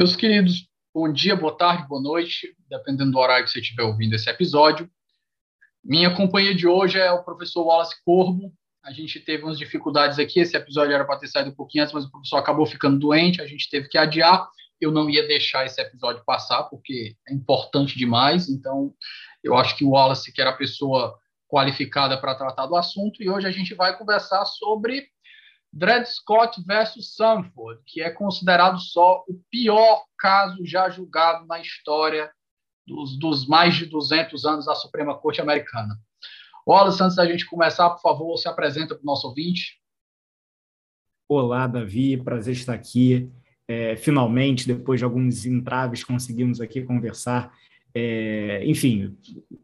Meus queridos, bom dia, boa tarde, boa noite, dependendo do horário que você estiver ouvindo esse episódio. Minha companhia de hoje é o professor Wallace Corbo. A gente teve umas dificuldades aqui, esse episódio era para ter saído um pouquinho antes, mas o professor acabou ficando doente, a gente teve que adiar. Eu não ia deixar esse episódio passar, porque é importante demais, então eu acho que o Wallace, que era a pessoa qualificada para tratar do assunto, e hoje a gente vai conversar sobre Dred Scott versus Sanford, que é considerado só o pior caso já julgado na história dos, dos mais de 200 anos da Suprema Corte Americana. Wallace, antes da gente começar, por favor, se apresenta para o nosso ouvinte. Olá, Davi, prazer estar aqui. É, finalmente, depois de alguns entraves, conseguimos aqui conversar. É, enfim,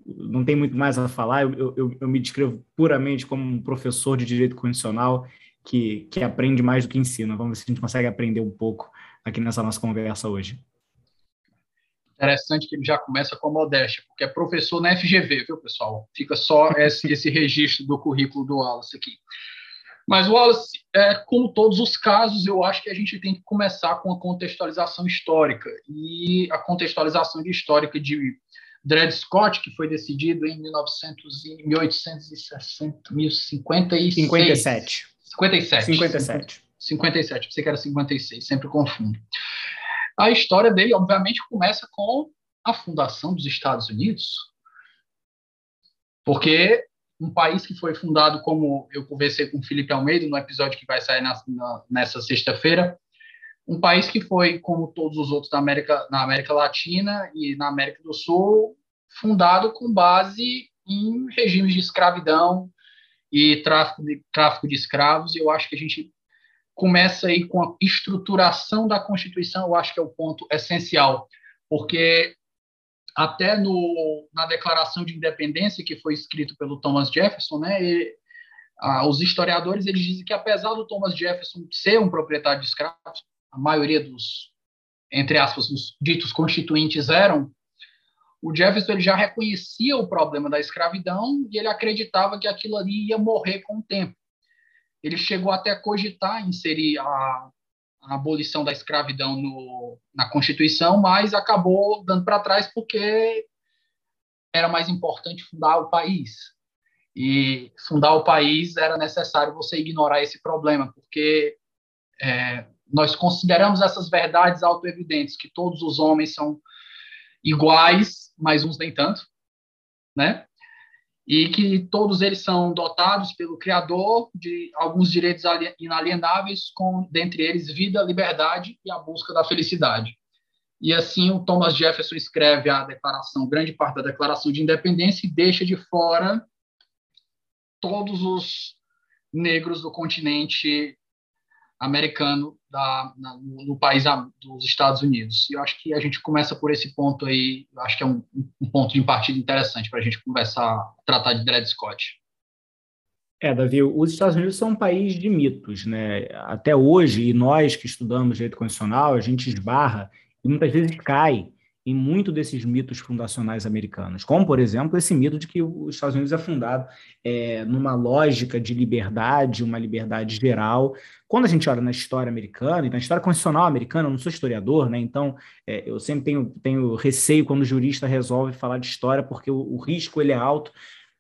não tem muito mais a falar. Eu, eu, eu me descrevo puramente como um professor de direito constitucional que, que aprende mais do que ensina. Vamos ver se a gente consegue aprender um pouco aqui nessa nossa conversa hoje. Interessante que ele já começa com a modéstia, porque é professor na FGV, viu, pessoal? Fica só esse, esse registro do currículo do Wallace aqui. Mas, Wallace, é, como todos os casos, eu acho que a gente tem que começar com a contextualização histórica. E a contextualização histórica de Dred Scott, que foi decidido em 1900, 1860, 1056. 57. 57. 57. 57, pensei que era 56, sempre confundo. A história dele, obviamente, começa com a fundação dos Estados Unidos, porque um país que foi fundado, como eu conversei com o Felipe Almeida no episódio que vai sair na, na, nessa sexta-feira, um país que foi, como todos os outros da América, na América Latina e na América do Sul, fundado com base em regimes de escravidão, e tráfico de, tráfico de escravos. Eu acho que a gente começa aí com a estruturação da Constituição, eu acho que é o ponto essencial, porque até no, na Declaração de Independência, que foi escrito pelo Thomas Jefferson, né, e, ah, os historiadores eles dizem que, apesar do Thomas Jefferson ser um proprietário de escravos, a maioria dos, entre aspas, dos ditos constituintes eram, o Jefferson ele já reconhecia o problema da escravidão e ele acreditava que aquilo ali ia morrer com o tempo. Ele chegou até a cogitar inserir a, a abolição da escravidão no, na Constituição, mas acabou dando para trás porque era mais importante fundar o país. E fundar o país era necessário você ignorar esse problema, porque é, nós consideramos essas verdades autoevidentes, que todos os homens são iguais, mas uns nem tanto, né? E que todos eles são dotados pelo Criador de alguns direitos inalienáveis, com dentre eles vida, liberdade e a busca da felicidade. E assim o Thomas Jefferson escreve a declaração, grande parte da Declaração de Independência e deixa de fora todos os negros do continente americano da, na, no país dos Estados Unidos. E eu acho que a gente começa por esse ponto aí, eu acho que é um, um ponto de partida interessante para a gente conversar, tratar de Dred Scott. É, Davi, os Estados Unidos são um país de mitos, né? Até hoje, e nós que estudamos direito constitucional, a gente esbarra e muitas vezes cai em muito desses mitos fundacionais americanos, como, por exemplo, esse mito de que os Estados Unidos é fundado é, numa lógica de liberdade, uma liberdade geral. Quando a gente olha na história americana e na história constitucional americana, eu não sou historiador, né? então é, eu sempre tenho, tenho receio quando o jurista resolve falar de história, porque o, o risco ele é alto,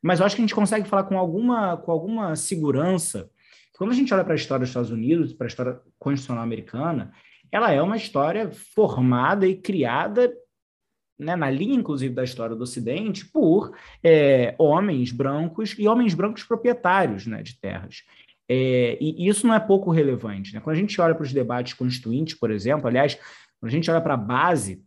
mas eu acho que a gente consegue falar com alguma, com alguma segurança. Quando a gente olha para a história dos Estados Unidos, para a história constitucional americana, ela é uma história formada e criada né, na linha, inclusive, da história do Ocidente, por é, homens brancos e homens brancos proprietários né, de terras. É, e isso não é pouco relevante. Né? Quando a gente olha para os debates constituintes, por exemplo, aliás, quando a gente olha para a base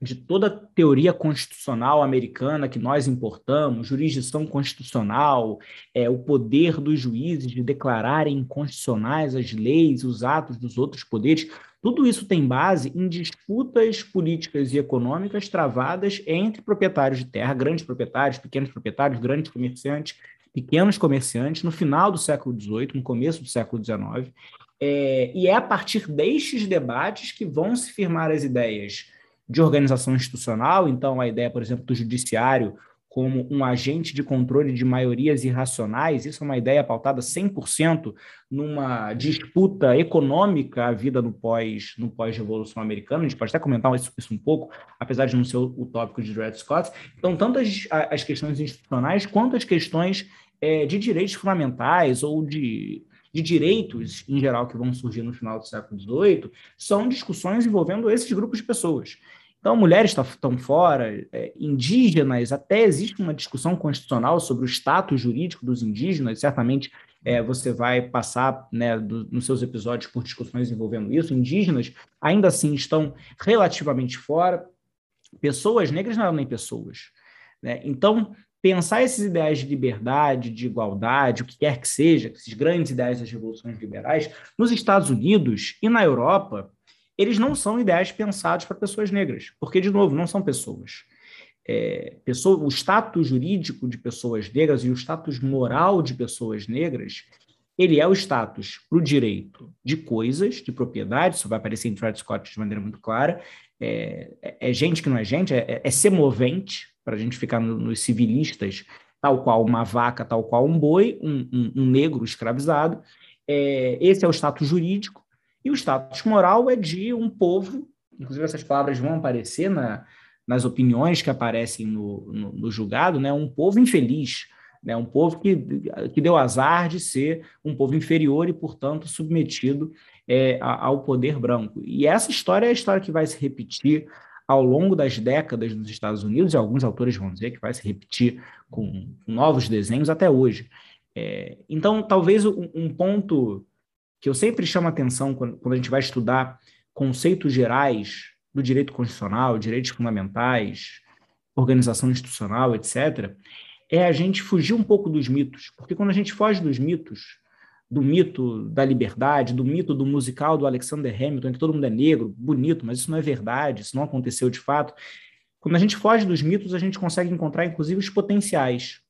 de toda a teoria constitucional americana que nós importamos, jurisdição constitucional, é, o poder dos juízes de declararem inconstitucionais as leis, os atos dos outros poderes, tudo isso tem base em disputas políticas e econômicas travadas entre proprietários de terra, grandes proprietários, pequenos proprietários, grandes comerciantes, pequenos comerciantes, no final do século XVIII, no começo do século XIX. É, e é a partir destes debates que vão se firmar as ideias de organização institucional, então a ideia, por exemplo, do judiciário como um agente de controle de maiorias irracionais, isso é uma ideia pautada 100% numa disputa econômica à vida no pós no pós-revolução americana, a gente pode até comentar isso, isso, um pouco, apesar de não ser o, tópico de Dred Scott. Então, tanto as, as questões institucionais quanto as questões é, de direitos fundamentais ou de de direitos, em geral, que vão surgir no final do século XVIII, são discussões envolvendo esses grupos de pessoas. Então, mulheres estão fora, é, indígenas, até existe uma discussão constitucional sobre o status jurídico dos indígenas, certamente é, você vai passar né, do, nos seus episódios por discussões envolvendo isso. Indígenas ainda assim estão relativamente fora, pessoas negras não eram nem pessoas. Né? Então, pensar esses ideais de liberdade, de igualdade, o que quer que seja, esses grandes ideais das revoluções liberais, nos Estados Unidos e na Europa, eles não são ideais pensados para pessoas negras, porque, de novo, não são pessoas. É, pessoa, o status jurídico de pessoas negras e o status moral de pessoas negras, ele é o status para o direito de coisas, de propriedade, isso vai aparecer em Fred Scott de maneira muito clara, é, é, gente que não é gente, é, é semovente, para a gente ficar no, nos civilistas, tal qual uma vaca, tal qual um boi, um, um, um negro escravizado. É, esse é o status jurídico. E o status moral é de um povo, inclusive essas palavras vão aparecer na, nas opiniões que aparecem no, no, no, julgado, né? um povo infeliz, né? um povo que, que deu azar de ser um povo inferior e, portanto, submetido é, ao poder branco. E essa história é a história que vai se repetir ao longo das décadas nos Estados Unidos, e alguns autores vão dizer que vai se repetir com novos desenhos até hoje. É, então, talvez um, um ponto que eu sempre chamo atenção quando, quando a gente vai estudar conceitos gerais do direito constitucional, direitos fundamentais, organização institucional, etc., é a gente fugir um pouco dos mitos. Porque quando a gente foge dos mitos, do mito da liberdade, do mito do musical do Alexander Hamilton, que todo mundo é negro, bonito, mas isso não é verdade, isso não aconteceu de fato. Quando a gente foge dos mitos, a gente consegue encontrar, inclusive, os potenciais.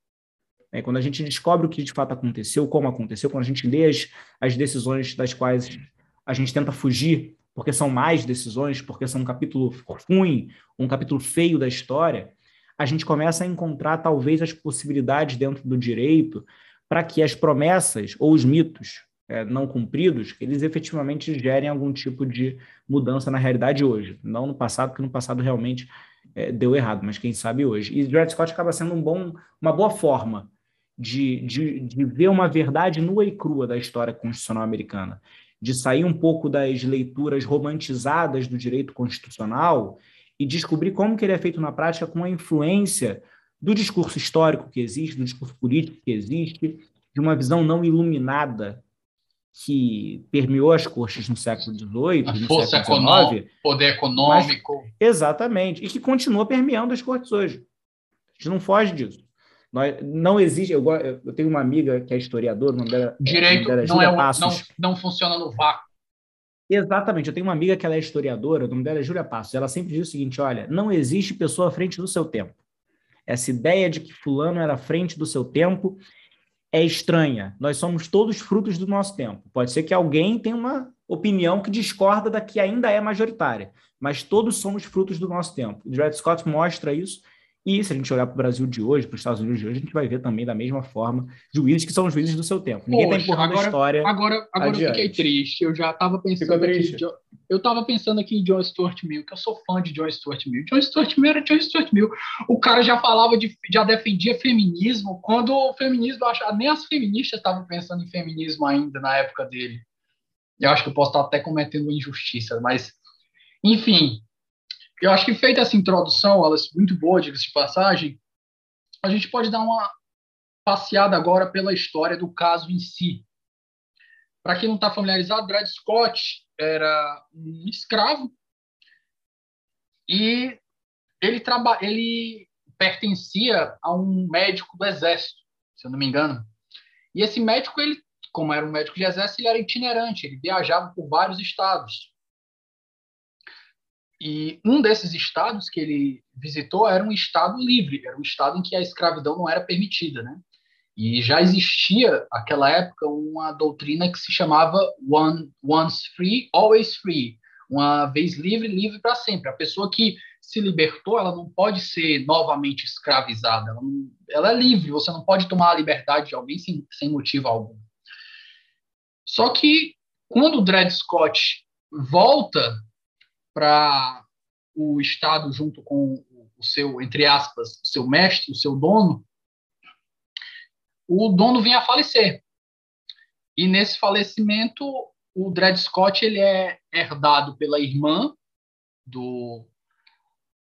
É, quando a gente descobre o que de fato aconteceu, como aconteceu, quando a gente lê as, as decisões das quais a gente tenta fugir, porque são mais decisões, porque são um capítulo ruim, um capítulo feio da história, a gente começa a encontrar talvez as possibilidades dentro do direito para que as promessas ou os mitos é, não cumpridos, eles efetivamente gerem algum tipo de mudança na realidade hoje. Não no passado, porque no passado realmente é, deu errado, mas quem sabe hoje. E Dred Scott acaba sendo um bom, uma boa forma de, de, de ver uma verdade nua e crua da história constitucional americana, de sair um pouco das leituras romantizadas do direito constitucional e descobrir como que ele é feito na prática com a influência do discurso histórico que existe, do discurso político que existe, de uma visão não iluminada que permeou as cortes no século XVIII, a no força econômica, poder econômico. Mas, exatamente, e que continua permeando as cortes hoje. A gente não foge disso. Nós, não existe. Eu, eu tenho uma amiga que é historiadora, o nome dela, Direito nome dela é não, é, não, não funciona no vácuo. Exatamente. Eu tenho uma amiga que ela é historiadora, o nome dela é Júlia Passos. Ela sempre diz o seguinte: olha, não existe pessoa à frente do seu tempo. Essa ideia de que fulano era à frente do seu tempo é estranha. Nós somos todos frutos do nosso tempo. Pode ser que alguém tenha uma opinião que discorda da que ainda é majoritária, mas todos somos frutos do nosso tempo. O Dred Scott mostra isso e se a gente olhar para o Brasil de hoje, para os Estados Unidos de hoje, a gente vai ver também da mesma forma juízes que são os juízes do seu tempo. Ninguém está empurrando agora, a história. Agora, agora eu fiquei triste. Eu já estava pensando aqui. Eu estava pensando aqui em John Stuart Mill, que eu sou fã de John Stuart Mill. John Stuart Mill era John Stuart Mill. O cara já falava de, já defendia feminismo, quando o feminismo, achava, nem as feministas estavam pensando em feminismo ainda na época dele. Eu acho que eu posso estar até cometendo injustiça, mas enfim, eu acho que feita essa introdução, Wallace, muito boa, de passagem, a gente pode dar uma passeada agora pela história do caso em si. Para quem não está familiarizado, Brad Scott era um escravo e ele, traba, ele pertencia a um médico do exército, se eu não me engano. E esse médico, ele, como era um médico de exército, ele era itinerante, ele viajava por vários estados. E um desses estados que ele visitou era um estado livre, era um estado em que a escravidão não era permitida, né? E já existia, naquela época, uma doutrina que se chamava One, once free, always free. Uma vez livre, livre para sempre. A pessoa que se libertou, ela não pode ser novamente escravizada. Ela, não, ela é livre, você não pode tomar a liberdade de alguém sem, sem motivo algum. Só que, quando o Dred Scott volta para o Estado junto com o seu, entre aspas, o seu mestre, o seu dono, o dono vem a falecer. E nesse falecimento, o Dred Scott ele é herdado pela irmã do,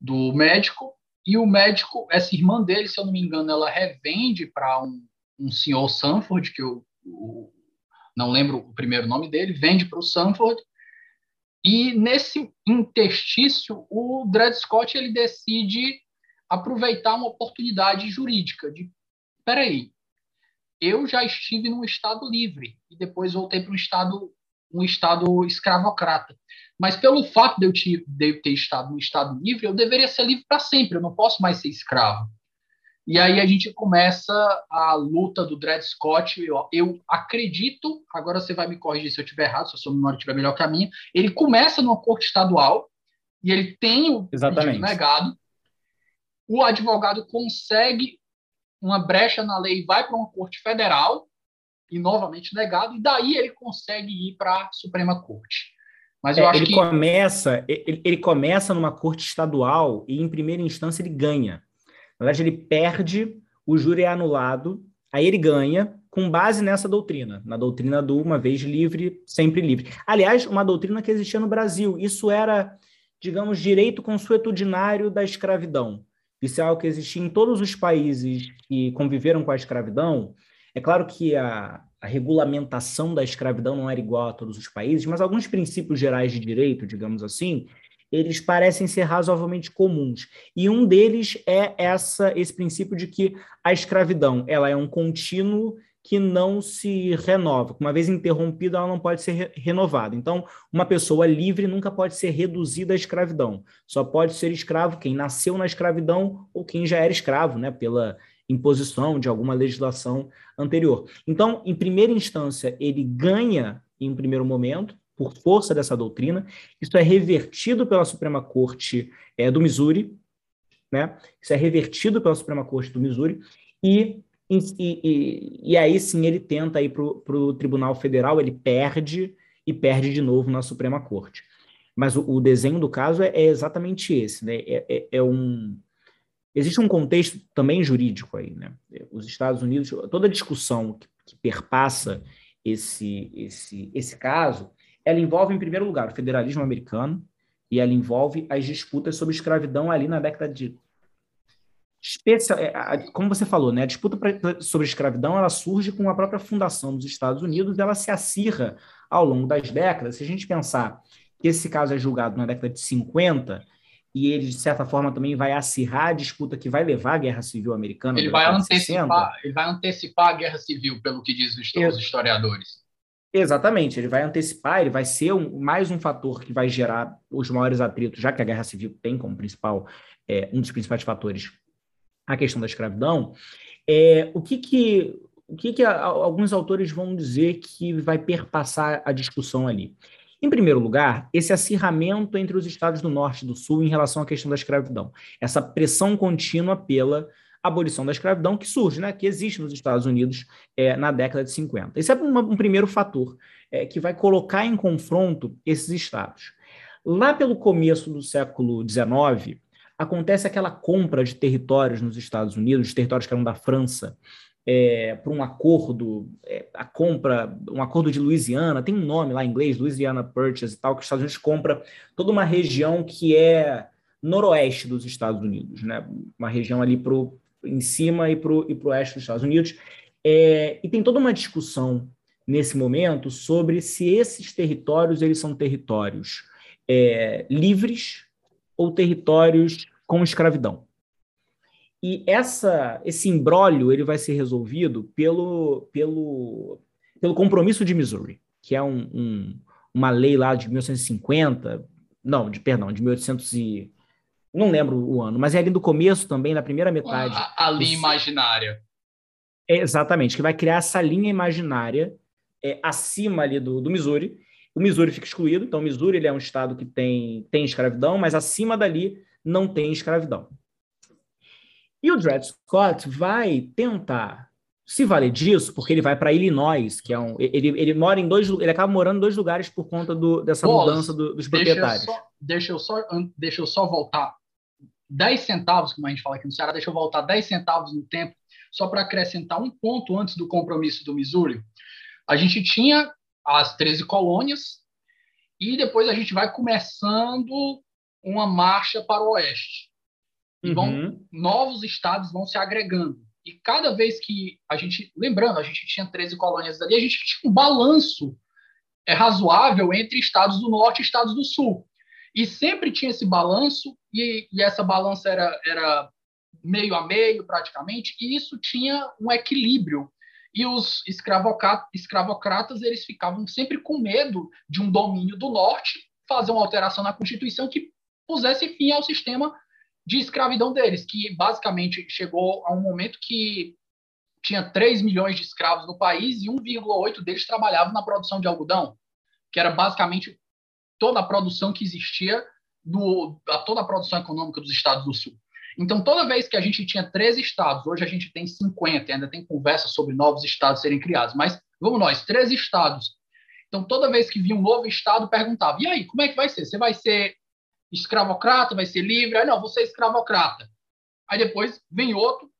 do médico, e o médico, essa irmã dele, se eu não me engano, ela revende para um, um senhor Sanford, que eu, eu, não lembro o primeiro nome dele, vende para o Sanford, e nesse interstício, o Dred Scott ele decide aproveitar uma oportunidade jurídica de, peraí, eu já estive num estado livre e depois voltei para um estado um estado escravocrata. Mas pelo fato de eu, te, de eu ter estado num estado livre, eu deveria ser livre para sempre, eu não posso mais ser escravo. E aí a gente começa a luta do Dred Scott. Eu, eu acredito, agora você vai me corrigir se eu estiver errado, se a sua memória estiver melhor que a minha. Ele começa numa corte estadual e ele tem o Exatamente. negado. O advogado consegue uma brecha na lei, vai para uma corte federal e novamente negado, e daí ele consegue ir para a Suprema Corte. Mas eu é, acho ele que começa, ele, ele começa numa corte estadual e em primeira instância ele ganha. Na verdade, ele perde, o júri é anulado, aí ele ganha com base nessa doutrina, na doutrina do uma vez livre, sempre livre. Aliás, uma doutrina que existia no Brasil. Isso era, digamos, direito consuetudinário da escravidão. Isso é algo que existia em todos os países que conviveram com a escravidão. É claro que a, a regulamentação da escravidão não era igual a todos os países, mas alguns princípios gerais de direito, digamos assim, eles parecem ser razoavelmente comuns. E um deles é essa esse princípio de que a escravidão ela é um contínuo que não se renova. Uma vez interrompida, ela não pode ser re renovada. Então, uma pessoa livre nunca pode ser reduzida à escravidão. Só pode ser escravo quem nasceu na escravidão ou quem já era escravo, né, pela imposição de alguma legislação anterior. Então, em primeira instância, ele ganha em um primeiro momento, por força dessa doutrina. Isso é revertido pela Suprema Corte é, do Missouri, né? Isso é revertido pela Suprema Corte do Missouri e, e, e, e aí sim ele tenta ir para o Tribunal Federal, ele perde e perde de novo na Suprema Corte. Mas o, o desenho do caso é, é exatamente esse, né? É, é, é, um existe um contexto também jurídico aí, né? Os Estados Unidos, toda discussão que, que perpassa esse, esse, esse caso ela envolve, em primeiro lugar, o federalismo americano e ela envolve as disputas sobre escravidão ali na década de especial, é, como você falou, né, a disputa sobre escravidão ela surge com a própria fundação dos Estados Unidos, ela se acirra ao longo das décadas. Se a gente pensar que esse caso é julgado na década de 50 e ele de certa forma também vai acirrar a disputa que vai levar à Guerra Civil Americana. Ele vai antecipar, ele vai antecipar a Guerra Civil, pelo que diz os historiadores. Exatamente, ele vai antecipar, ele vai ser um, mais um fator que vai gerar os maiores atritos, já que a guerra civil tem como principal, é, um dos principais fatores a questão da escravidão. É, o que que, o que, que a, alguns autores vão dizer que vai perpassar a discussão ali? Em primeiro lugar, esse acirramento entre os estados do norte e do sul em relação à questão da escravidão, essa pressão contínua pela abolição da escravidão que surge, né, que existe nos Estados Unidos é, na década de 50. Esse é uma, um primeiro fator é, que vai colocar em confronto esses estados. Lá pelo começo do século XIX, acontece aquela compra de territórios nos Estados Unidos, de territórios que eram da França, é, para um acordo, é, a compra, um acordo de Louisiana, tem um nome lá em inglês, Louisiana Purchase e tal, que os Estados Unidos compra toda uma região que é noroeste dos Estados Unidos, né? uma região ali para o em cima e para o oeste dos Estados Unidos. É, e tem toda uma discussão nesse momento sobre se esses territórios eles são territórios é, livres ou territórios com escravidão. E essa, esse imbróglio ele vai ser resolvido pelo, pelo, pelo compromisso de Missouri, que é um, um, uma lei lá de 1950, não, de perdão, de 1800 e não lembro o ano, mas é ali do começo também, na primeira metade. A, a linha imaginária. É, exatamente, que vai criar essa linha imaginária é, acima ali do, do Missouri. O Missouri fica excluído, então o Missouri ele é um estado que tem, tem escravidão, mas acima dali não tem escravidão. E o Dred Scott vai tentar se valer disso, porque ele vai para Illinois, que é um. Ele, ele mora em dois. Ele acaba morando em dois lugares por conta do, dessa mudança do, dos proprietários. Deixa eu, só, deixa, eu só, deixa eu só voltar 10 centavos, como a gente fala aqui no Ceará, deixa eu voltar 10 centavos no tempo, só para acrescentar um ponto antes do compromisso do Missouri. A gente tinha as 13 colônias, e depois a gente vai começando uma marcha para o oeste. E vão, uhum. novos estados vão se agregando. E cada vez que a gente, lembrando, a gente tinha 13 colônias ali, a gente tinha um balanço é, razoável entre estados do norte e estados do sul. E sempre tinha esse balanço, e, e essa balança era, era meio a meio, praticamente, e isso tinha um equilíbrio. E os escravocratas, eles ficavam sempre com medo de um domínio do norte fazer uma alteração na Constituição que pusesse fim ao sistema de escravidão deles, que basicamente chegou a um momento que tinha 3 milhões de escravos no país e 1,8 deles trabalhavam na produção de algodão, que era basicamente toda a produção que existia, do, a toda a produção econômica dos estados do Sul. Então, toda vez que a gente tinha 13 estados, hoje a gente tem 50, ainda tem conversa sobre novos estados serem criados, mas vamos nós, 13 estados. Então, toda vez que vinha um novo estado, perguntava: e aí, como é que vai ser? Você vai ser escravocrata, vai ser livre. Aí, não, você é escravocrata. Aí depois vem outro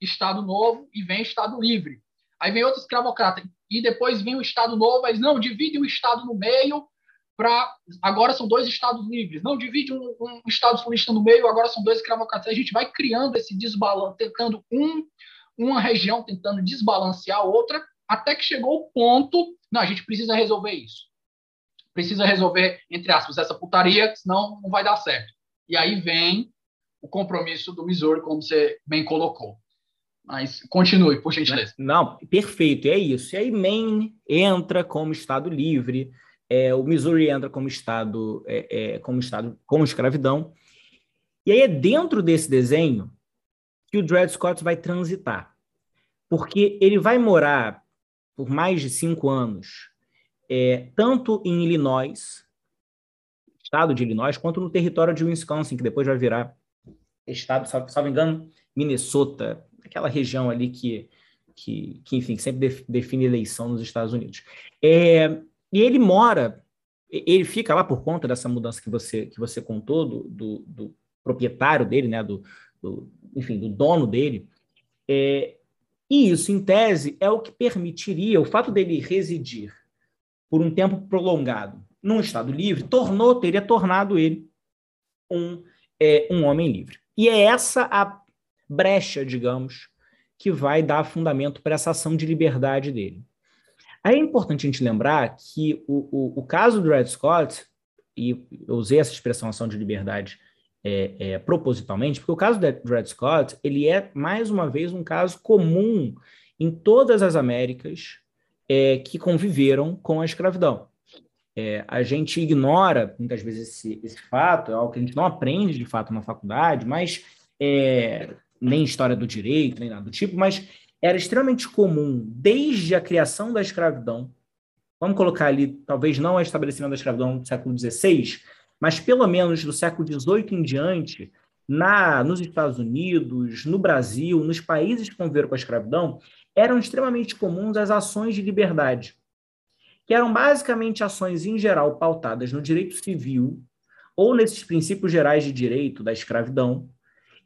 Estado novo e vem Estado livre. Aí vem outro escravocrata. E depois vem o Estado novo, mas não, divide o Estado no meio para. Agora são dois Estados livres. Não, divide um, um Estado sulista no meio, agora são dois escravocratas. A gente vai criando esse desbalanço, tentando um, uma região tentando desbalancear a outra, até que chegou o ponto. Não, a gente precisa resolver isso precisa resolver, entre aspas, essa putaria, senão não vai dar certo. E aí vem o compromisso do Missouri, como você bem colocou. Mas continue, por gentileza. Não, perfeito, é isso. E aí Maine entra como Estado livre, é, o Missouri entra como Estado, é, é, como Estado, como escravidão. E aí é dentro desse desenho que o Dred Scott vai transitar. Porque ele vai morar por mais de cinco anos é, tanto em Illinois, estado de Illinois, quanto no território de Wisconsin, que depois vai virar estado, se não me engano, Minnesota, aquela região ali que, que, que enfim, sempre define eleição nos Estados Unidos. É, e ele mora, ele fica lá por conta dessa mudança que você, que você contou, do, do, do proprietário dele, né, do, do, enfim, do dono dele, é, e isso, em tese, é o que permitiria, o fato dele residir por um tempo prolongado num Estado livre, tornou, teria tornado ele um, é, um homem livre. E é essa a brecha, digamos, que vai dar fundamento para essa ação de liberdade dele. Aí é importante a gente lembrar que o, o, o caso do Red Scott, e eu usei essa expressão ação de liberdade é, é, propositalmente, porque o caso do Red Scott, ele é, mais uma vez, um caso comum em todas as Américas é, que conviveram com a escravidão. É, a gente ignora muitas vezes esse, esse, fato, é algo que a gente não aprende de fato na faculdade, mas é, nem história do direito, nem nada do tipo, mas era extremamente comum desde a criação da escravidão. Vamos colocar ali, talvez não a estabelecimento da escravidão do século XVI, mas pelo menos do século XVIII em diante, na, nos Estados Unidos, no Brasil, nos países que conviveram com a escravidão, eram extremamente comuns as ações de liberdade, que eram basicamente ações em geral pautadas no direito civil ou nesses princípios gerais de direito da escravidão,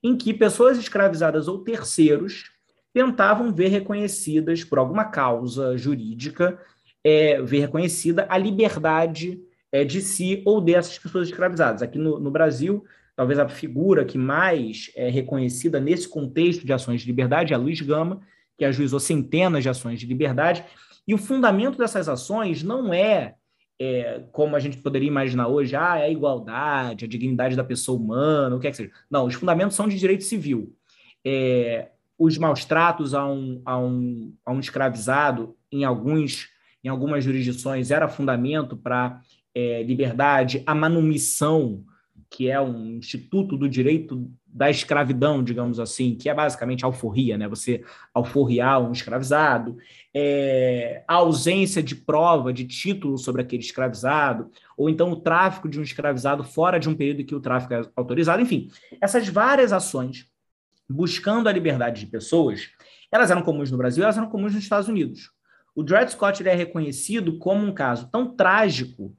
em que pessoas escravizadas ou terceiros tentavam ver reconhecidas por alguma causa jurídica, é, ver reconhecida a liberdade é, de si ou dessas pessoas escravizadas. Aqui no, no Brasil, talvez a figura que mais é reconhecida nesse contexto de ações de liberdade é a Luiz Gama, que ajuizou centenas de ações de liberdade, e o fundamento dessas ações não é, é, como a gente poderia imaginar hoje, ah, é a igualdade, a dignidade da pessoa humana, o que é que seja. Não, os fundamentos são de direito civil. É, os maus tratos a um, a, um, a um escravizado, em, alguns, em algumas jurisdições, era fundamento para é, liberdade, a manumissão, que é um instituto do direito da escravidão, digamos assim, que é basicamente alforria, né? Você alforriar um escravizado, é, a ausência de prova, de título sobre aquele escravizado, ou então o tráfico de um escravizado fora de um período que o tráfico é autorizado, enfim, essas várias ações buscando a liberdade de pessoas, elas eram comuns no Brasil, elas eram comuns nos Estados Unidos. O Dred Scott é reconhecido como um caso tão trágico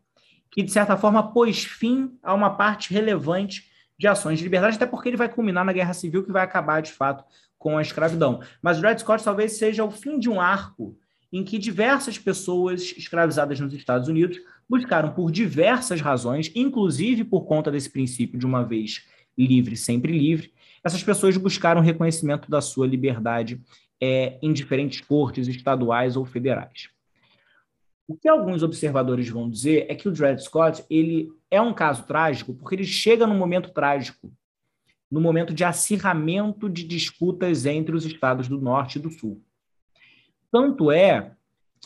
que, de certa forma, pôs fim a uma parte relevante de ações de liberdade, até porque ele vai culminar na Guerra Civil, que vai acabar, de fato, com a escravidão. Mas o Dred Scott talvez seja o fim de um arco em que diversas pessoas escravizadas nos Estados Unidos buscaram, por diversas razões, inclusive por conta desse princípio de uma vez livre, sempre livre, essas pessoas buscaram reconhecimento da sua liberdade é, em diferentes cortes estaduais ou federais. O que alguns observadores vão dizer é que o Dred Scott ele é um caso trágico porque ele chega num momento trágico, no momento de acirramento de disputas entre os estados do Norte e do Sul. Tanto é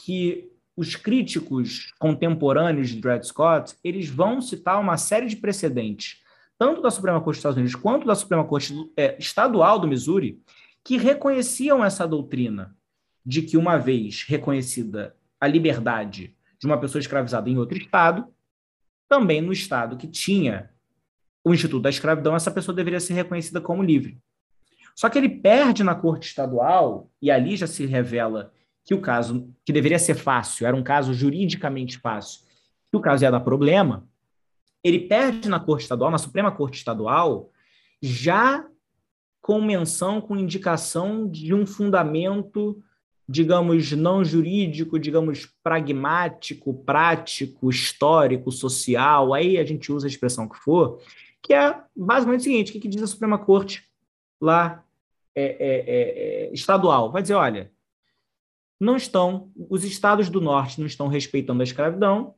que os críticos contemporâneos de Dred Scott eles vão citar uma série de precedentes, tanto da Suprema Corte dos Estados Unidos quanto da Suprema Corte é, Estadual do Missouri, que reconheciam essa doutrina de que, uma vez reconhecida a liberdade de uma pessoa escravizada em outro estado, também no estado que tinha o Instituto da Escravidão, essa pessoa deveria ser reconhecida como livre. Só que ele perde na corte estadual, e ali já se revela que o caso, que deveria ser fácil, era um caso juridicamente fácil, que o caso ia dar problema, ele perde na corte estadual, na Suprema Corte Estadual, já com menção, com indicação de um fundamento digamos, não jurídico, digamos, pragmático, prático, histórico, social, aí a gente usa a expressão que for, que é basicamente o seguinte: o que, que diz a Suprema Corte lá é, é, é, é, estadual? Vai dizer, olha, não estão, os estados do norte não estão respeitando a escravidão,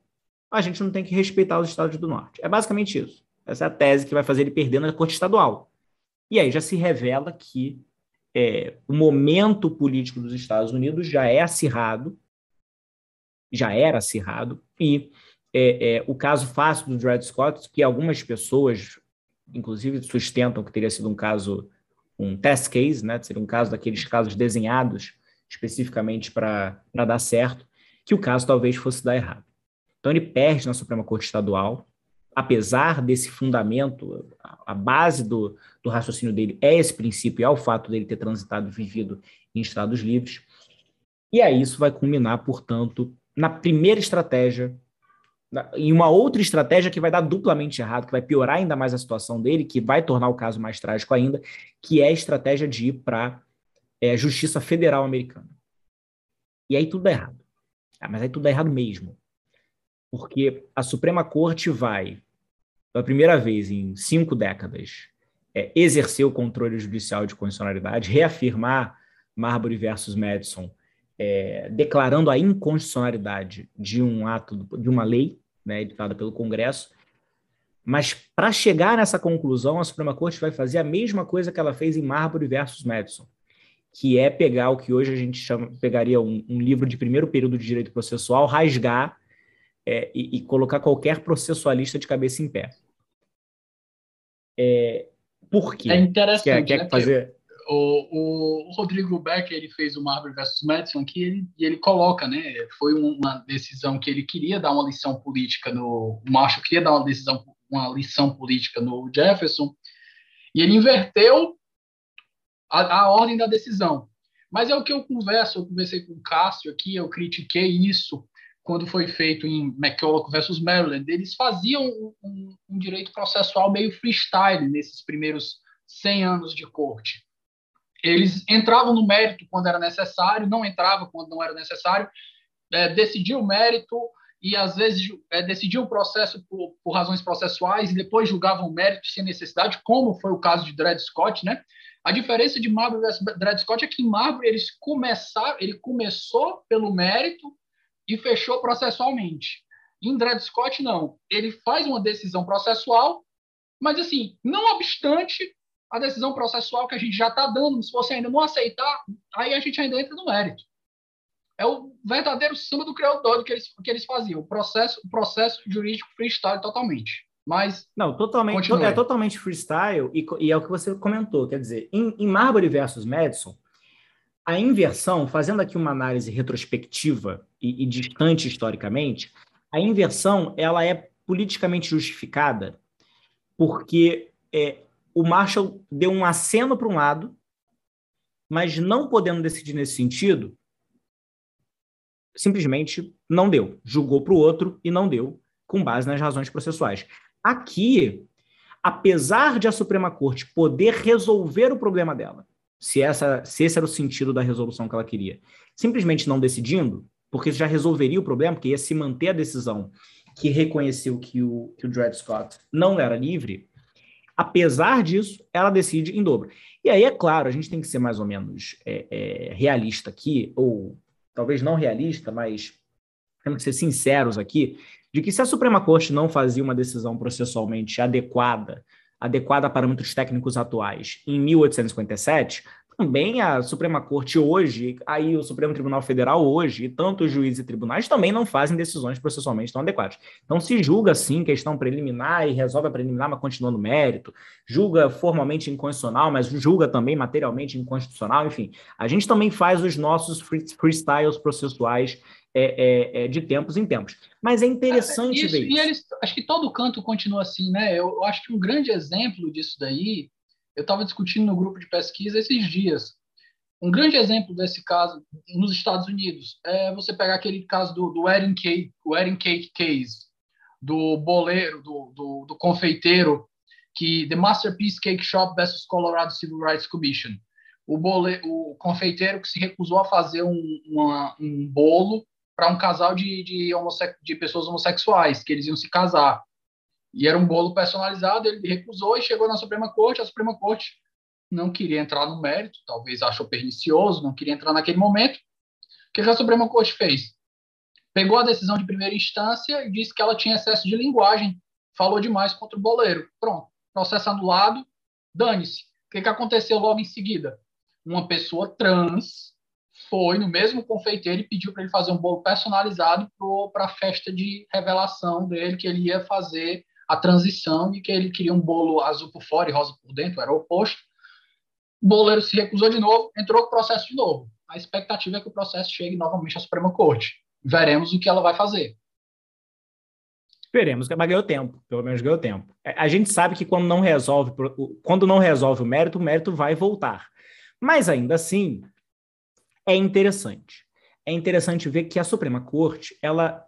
a gente não tem que respeitar os estados do norte. É basicamente isso. Essa é a tese que vai fazer ele perder na Corte Estadual. E aí já se revela que é, o momento político dos Estados Unidos já é acirrado, já era acirrado, e é, é, o caso fácil do Dred Scott, que algumas pessoas, inclusive, sustentam que teria sido um caso, um test case, né, seria um caso daqueles casos desenhados especificamente para dar certo, que o caso talvez fosse dar errado. Então ele perde na Suprema Corte Estadual, apesar desse fundamento, a, base do, do raciocínio dele é esse princípio, é o fato dele ter transitado e vivido em estados livres. E aí isso vai culminar, portanto, na primeira estratégia, em uma outra estratégia que vai dar duplamente errado, que vai piorar ainda mais a situação dele, que vai tornar o caso mais trágico ainda, que é a estratégia de ir para é, a Justiça Federal Americana. E aí tudo dá errado. Ah, mas aí tudo dá errado mesmo porque a Suprema Corte vai, pela primeira vez em cinco décadas, é, exercer o controle judicial de constitucionalidade, reafirmar Marbury versus Madison, é, declarando a inconstitucionalidade de um ato, de uma lei, né, editada pelo Congresso, mas para chegar nessa conclusão, a Suprema Corte vai fazer a mesma coisa que ela fez em Marbury versus Madison, que é pegar o que hoje a gente chama, pegaria um, um livro de primeiro período de direito processual, rasgar é, e, e, colocar qualquer processualista de cabeça em pé. É, por quê? É interessante. Quer, quer né? fazer... O, o, Rodrigo Becker ele fez o Marbury versus Madison que ele, e ele coloca, né? Foi uma decisão que ele queria dar uma lição política no o Marshall queria dar uma decisão, uma lição política no Jefferson e ele inverteu a, a ordem da decisão. Mas é o que eu converso, eu conversei com o Cássio aqui, eu critiquei isso quando foi feito em McCulloch versus Maryland, eles faziam um, um, direito processual meio freestyle nesses primeiros 100 anos de corte. Eles entravam no mérito quando era necessário, não entravam quando não era necessário, é, decidiam o mérito e, às vezes, é, decidiam o processo por, por, razões processuais e depois julgavam o mérito sem necessidade, como foi o caso de Dred Scott, né? A diferença de Marbury versus Dred Scott é que em Marbury eles começaram, ele começou pelo mérito e fechou processualmente. Em Dred Scott, não. Ele faz uma decisão processual, mas, assim, não obstante a decisão processual que a gente já está dando, se você ainda não aceitar, aí a gente ainda entra no mérito. É o verdadeiro samba do criador que eles, que eles faziam, o processo, o processo jurídico freestyle totalmente. Mas. Não, totalmente. É totalmente freestyle, e, e, é o que você comentou. Quer dizer, em, em Marbury versus Madison, a inversão, fazendo aqui uma análise retrospectiva e, e distante historicamente, a inversão ela é politicamente justificada porque é, o Marshall deu um aceno para um lado, mas não podendo decidir nesse sentido, simplesmente não deu. Julgou para o outro e não deu, com base nas razões processuais. Aqui, apesar de a Suprema Corte poder resolver o problema dela, se, essa, se esse era o sentido da resolução que ela queria, simplesmente não decidindo, porque já resolveria o problema, porque ia se manter a decisão que reconheceu que o, que o Dred Scott não era livre, apesar disso, ela decide em dobro. E aí, é claro, a gente tem que ser mais ou menos é, é, realista aqui, ou talvez não realista, mas temos que ser sinceros aqui, de que se a Suprema Corte não fazia uma decisão processualmente adequada, adequada a parâmetros técnicos atuais, em 1857, também a Suprema Corte hoje, aí o Supremo Tribunal Federal hoje, e tantos juízes e tribunais também não fazem decisões processualmente tão adequadas. Então se julga sim questão preliminar e resolve a preliminar, mas continua no mérito, julga formalmente inconstitucional, mas julga também materialmente inconstitucional, enfim. A gente também faz os nossos freestyles processuais é, é, é, de tempos em tempos. Mas é interessante isso, ver isso. E eles, acho que todo canto continua assim, né? Eu, eu acho que um grande exemplo disso daí eu estava discutindo no grupo de pesquisa esses dias. Um grande exemplo desse caso nos Estados Unidos é você pegar aquele caso do, do wedding, cake, wedding cake case, do boleiro, do, do, do confeiteiro, que The Masterpiece Cake Shop versus Colorado Civil Rights Commission. O, bole, o confeiteiro que se recusou a fazer um, uma, um bolo para um casal de, de, de pessoas homossexuais, que eles iam se casar. E era um bolo personalizado, ele recusou e chegou na Suprema Corte. A Suprema Corte não queria entrar no mérito, talvez achou pernicioso, não queria entrar naquele momento. O que a Suprema Corte fez? Pegou a decisão de primeira instância e disse que ela tinha excesso de linguagem, falou demais contra o boleiro. Pronto, processo anulado, dane-se. O que, que aconteceu logo em seguida? Uma pessoa trans foi no mesmo confeiteiro e pediu para ele fazer um bolo personalizado para a festa de revelação dele, que ele ia fazer a transição de que ele queria um bolo azul por fora e rosa por dentro, era o oposto. O boleiro se recusou de novo, entrou com o processo de novo. A expectativa é que o processo chegue novamente à Suprema Corte. Veremos o que ela vai fazer. Esperemos, mas ganhou tempo, pelo menos ganhou tempo. É, a gente sabe que quando não resolve, quando não resolve o mérito, o mérito vai voltar. Mas ainda assim, é interessante. É interessante ver que a Suprema Corte, ela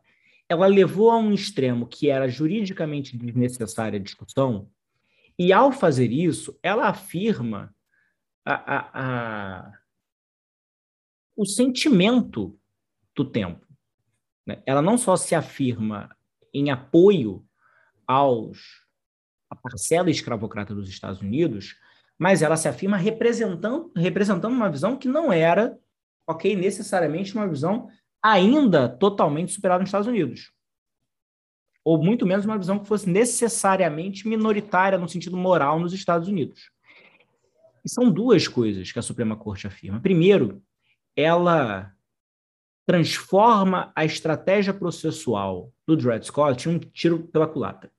ela levou a um extremo que era juridicamente desnecessária a discussão, e ao fazer isso, ela afirma a, a, a, o sentimento do tempo. Né? Ela não só se afirma em apoio aos a parcela escravocrata dos Estados Unidos, mas ela se afirma representando, representando uma visão que não era, ok, necessariamente uma visão ainda totalmente superado nos Estados Unidos. Ou muito menos uma visão que fosse necessariamente minoritária no sentido moral nos Estados Unidos. E são duas coisas que a Suprema Corte afirma. Primeiro, ela transforma a estratégia processual do Dred Scott em um tiro pela culatra.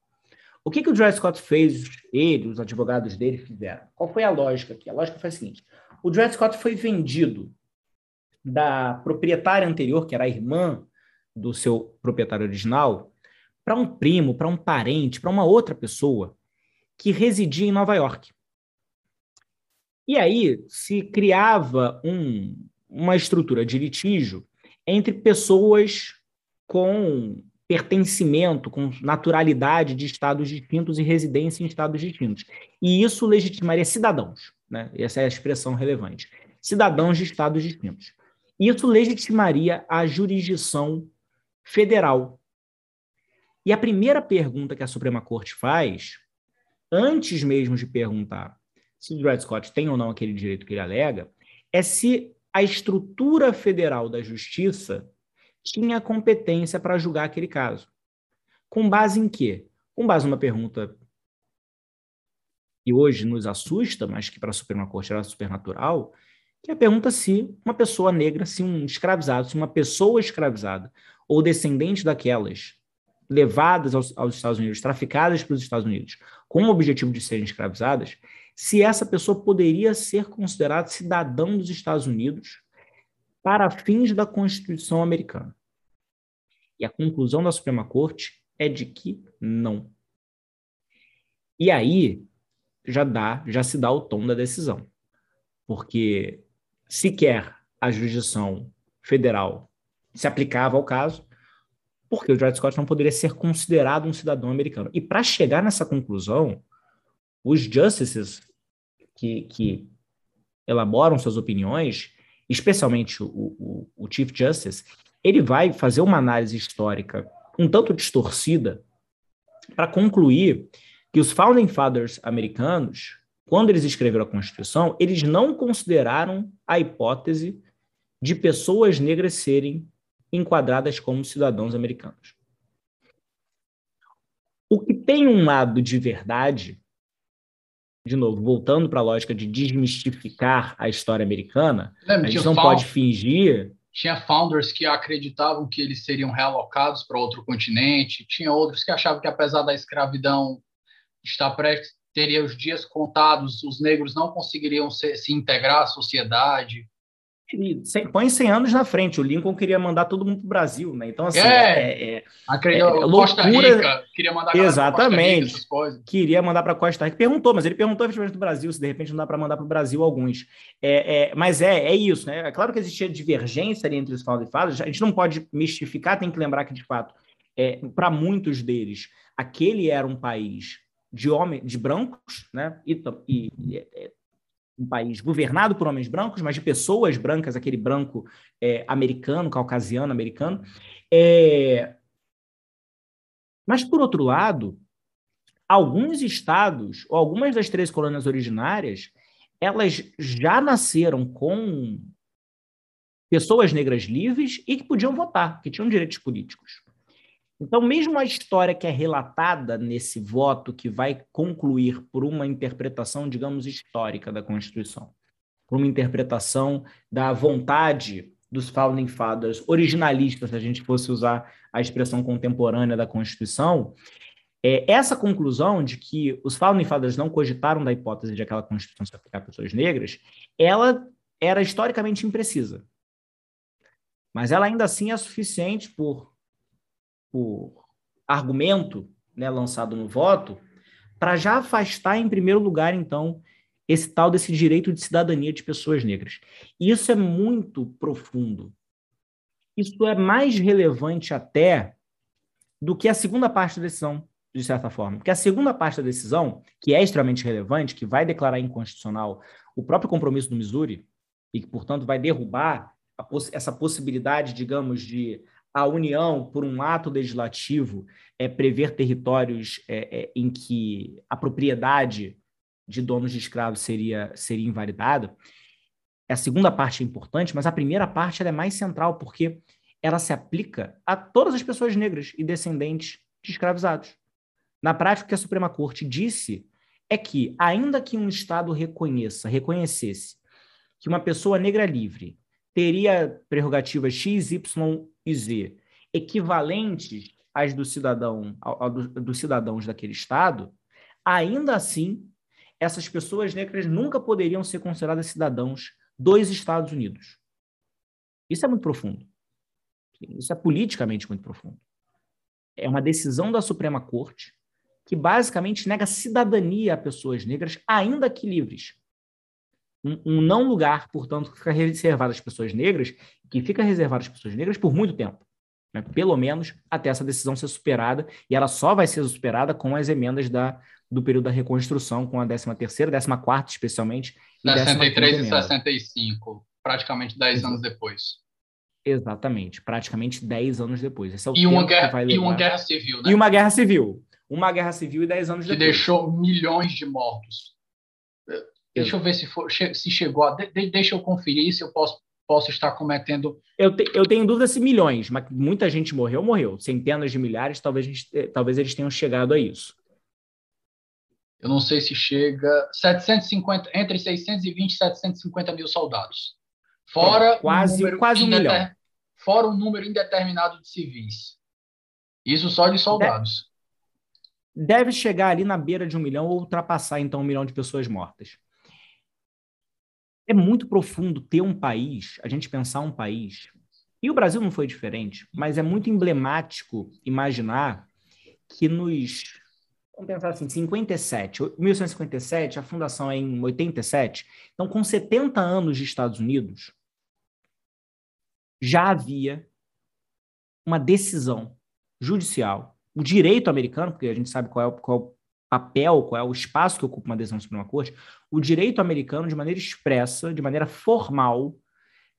O que, que o Dred Scott fez, ele, os advogados dele fizeram? Qual foi a lógica aqui? A lógica foi a seguinte: o Dred Scott foi vendido da proprietária anterior, que era a irmã do seu proprietário original, para um primo, para um parente, para uma outra pessoa que residia em Nova York. E aí se criava um, uma estrutura de litígio entre pessoas com pertencimento, com naturalidade de estados distintos e residência em estados distintos. E isso legitimaria cidadãos, né? essa é a expressão relevante, cidadãos de estados distintos. Isso legitimaria a jurisdição federal. E a primeira pergunta que a Suprema Corte faz, antes mesmo de perguntar se o Dred Scott tem ou não aquele direito que ele alega, é se a estrutura federal da justiça tinha competência para julgar aquele caso. Com base em quê? Com base numa pergunta que hoje nos assusta, mas que para a Suprema Corte era supernatural, que é a pergunta se uma pessoa negra, se um escravizado, se uma pessoa escravizada ou descendente daquelas levadas aos, aos Estados Unidos, traficadas para os Estados Unidos, com o objetivo de serem escravizadas, se essa pessoa poderia ser considerada cidadão dos Estados Unidos para fins da Constituição americana. E a conclusão da Suprema Corte é de que não. E aí já dá, já se dá o tom da decisão. Porque sequer a jurisdição federal se aplicava ao caso, porque o Dred Scott não poderia ser considerado um cidadão americano. E para chegar nessa conclusão, os justices que, que elaboram suas opiniões, especialmente o, o, o Chief Justice, ele vai fazer uma análise histórica um tanto distorcida para concluir que os Founding Fathers americanos, quando eles escreveram a Constituição, eles não consideraram a hipótese de pessoas negras serem enquadradas como cidadãos americanos. O que tem um lado de verdade, de novo, voltando para a lógica de desmistificar a história americana, Lembra, a gente não pode fingir. Tinha founders que acreditavam que eles seriam realocados para outro continente, tinha outros que achavam que, apesar da escravidão estar prestes, teria os dias contados, os negros não conseguiriam se, se integrar à sociedade ele põe 100 anos na frente. O Lincoln queria mandar todo mundo para o Brasil, né? Então, assim, é, é, é, é, é Costa Rica, queria mandar Exatamente. Rica, queria mandar para Costa Rica. Perguntou, mas ele perguntou efetivamente do Brasil, se de repente não dá para mandar para o Brasil alguns. É, é, mas é, é isso, né? É claro que existia divergência ali entre os fathers. A gente não pode mistificar, tem que lembrar que, de fato, é, para muitos deles, aquele era um país de homens, de brancos, né? E, e, e um país governado por homens brancos, mas de pessoas brancas, aquele branco é, americano, caucasiano, americano. É... Mas, por outro lado, alguns estados, ou algumas das três colônias originárias, elas já nasceram com pessoas negras livres e que podiam votar, que tinham direitos políticos. Então, mesmo a história que é relatada nesse voto, que vai concluir por uma interpretação, digamos, histórica da Constituição, por uma interpretação da vontade dos Founding Fathers originalistas, se a gente fosse usar a expressão contemporânea da Constituição, é, essa conclusão de que os Founding Fathers não cogitaram da hipótese de aquela Constituição se aplicar a pessoas negras, ela era historicamente imprecisa. Mas ela ainda assim é suficiente por por argumento né, lançado no voto, para já afastar, em primeiro lugar, então, esse tal desse direito de cidadania de pessoas negras. E isso é muito profundo. Isso é mais relevante até do que a segunda parte da decisão, de certa forma. Porque a segunda parte da decisão, que é extremamente relevante, que vai declarar inconstitucional o próprio compromisso do Missouri, e que, portanto, vai derrubar poss essa possibilidade, digamos, de a União, por um ato legislativo, é, prever territórios é, é, em que a propriedade de donos de escravos seria, seria invalidada. A segunda parte é importante, mas a primeira parte é mais central, porque ela se aplica a todas as pessoas negras e descendentes de escravizados. Na prática, o que a Suprema Corte disse é que, ainda que um Estado reconheça, reconhecesse que uma pessoa negra livre teria prerrogativas X, Y e Z equivalentes às do cidadão, ao, do, dos cidadãos daquele Estado, ainda assim, essas pessoas negras nunca poderiam ser consideradas cidadãos dos Estados Unidos. Isso é muito profundo. Isso é politicamente muito profundo. É uma decisão da Suprema Corte que basicamente nega cidadania a pessoas negras, ainda que livres um, um, não lugar, portanto, que fica reservado às pessoas negras, que fica reservado às pessoas negras por muito tempo. Né? Pelo menos até essa decisão ser superada, e ela só vai ser superada com as emendas da, do período da reconstrução, com a 13 terceira, 14 quarta especialmente. E 63 e 65, praticamente 10 anos depois. Exatamente, praticamente 10 anos depois. Esse é o e, uma guerra, e uma guerra civil, né? E uma guerra civil. Uma guerra civil e 10 anos que depois. Que deixou milhões de mortos. Deixa eu ver se, for, se chegou. A, de, deixa eu conferir se eu posso posso estar cometendo. Eu, te, eu tenho dúvida se milhões, mas muita gente morreu, morreu. Centenas de milhares, talvez, gente, eh, talvez eles tenham chegado a isso. Eu não sei se chega 750, entre 620 e 750 mil soldados. Fora quase, um quase um milhão. Fora um número indeterminado de civis. Isso só de soldados. Deve chegar ali na beira de um milhão ou ultrapassar, então, um milhão de pessoas mortas. É muito profundo ter um país, a gente pensar um país, e o Brasil não foi diferente, mas é muito emblemático imaginar que nos. Vamos pensar assim, 57, 1857, a fundação é em 87, então com 70 anos de Estados Unidos, já havia uma decisão judicial, o direito americano, porque a gente sabe qual é, qual é o papel, qual é o espaço que ocupa uma decisão da Suprema Corte, o direito americano, de maneira expressa, de maneira formal,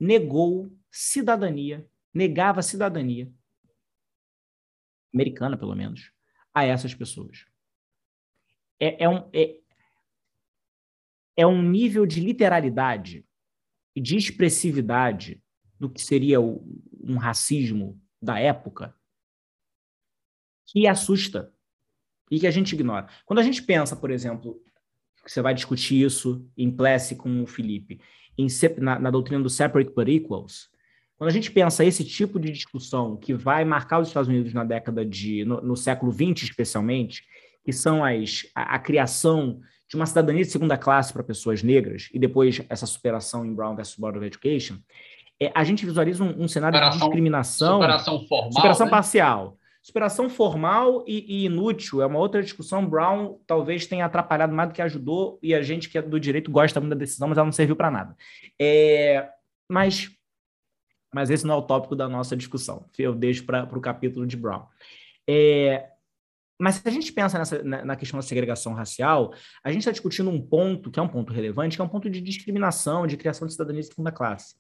negou cidadania, negava cidadania, americana pelo menos, a essas pessoas. É, é, um, é, é um nível de literalidade e de expressividade do que seria o, um racismo da época que assusta e que a gente ignora. Quando a gente pensa, por exemplo, você vai discutir isso em Plessy com o Felipe, em, na, na doutrina do separate but equals, quando a gente pensa esse tipo de discussão que vai marcar os Estados Unidos na década de, no, no século XX especialmente, que são as, a, a, criação de uma cidadania de segunda classe para pessoas negras e depois essa superação em Brown versus Board of Education, é, a gente visualiza um, um cenário superação, de discriminação, superação formal, superação né? parcial, Superação formal e, e, inútil é uma outra discussão. Brown talvez tenha atrapalhado mais do que ajudou, e a gente que é do direito gosta muito da decisão, mas ela não serviu para nada. É, mas, mas esse não é o tópico da nossa discussão. Eu deixo para o capítulo de Brown. É, mas se a gente pensa nessa, na, na questão da segregação racial, a gente está discutindo um ponto que é um ponto relevante, que é um ponto de discriminação, de criação de cidadania de segunda classe.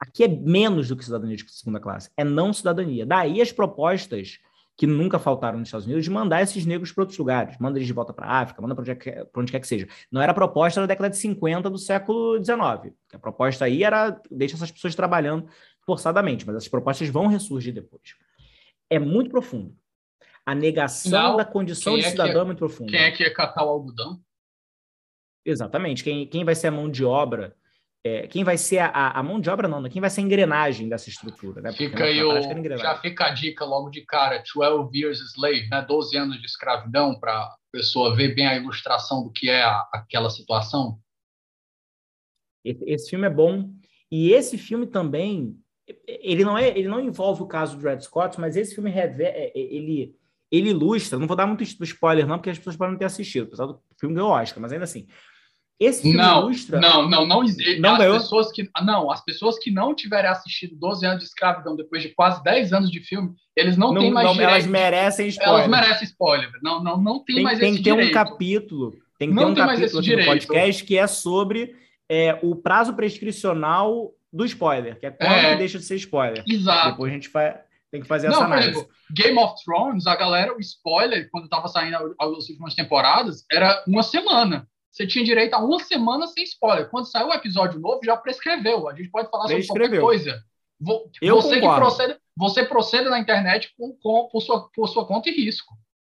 Aqui é menos do que cidadania de segunda classe, é não cidadania. Daí as propostas que nunca faltaram nos Estados Unidos, de mandar esses negros para outros lugares, manda eles de volta para a África, manda para onde, quer, onde quer que seja. Não era a proposta da década de 50 do século XIX. A proposta aí era deixa essas pessoas trabalhando forçadamente, mas essas propostas vão ressurgir depois. É muito profundo. A negação Não, da condição de é cidadão é, é muito profunda. Quem é que é catar o algodão? Exatamente. Quem, quem vai ser a mão de obra é, quem vai ser a, a, mão de obra, não, né? quem vai ser a engrenagem dessa estrutura. Né? fica aí o, já fica a dica logo de cara, 12 Years Slave, né? 12 anos de escravidão, para a pessoa ver bem a ilustração do que é a, aquela situação. Esse, esse, filme é bom. E esse filme também, ele não, é, ele não envolve o caso do Red Scott, mas esse filme é, é, ele, ele ilustra, não vou dar muito spoiler não, porque as pessoas podem não ter assistido, apesar do filme ganhou Oscar, mas ainda assim, esse filme não, ilustra. Não, não, não. Não as ganhou? pessoas que não, as pessoas que não tiverem assistido 12 anos de escravidão depois de quase 10 anos de filme, eles não, não têm mais não, direito. Elas merecem spoiler. Elas merecem spoiler. Não, não, não tem, tem mais tem esse direito. Tem que ter um capítulo. Tem que ter um capítulo aqui no podcast que é sobre é, o prazo prescricional do spoiler, que é quando é, deixa de ser spoiler. Exato. Depois a gente vai tem que fazer essa não, análise. Exemplo, Game of Thrones, a galera, o spoiler, quando estava saindo as últimas temporadas, era uma semana você tinha direito a uma semana sem spoiler. Quando saiu o episódio novo, já prescreveu. A gente pode falar sobre qualquer coisa. Eu você que procede, você proceda na internet com, com, por, sua, por sua conta e risco.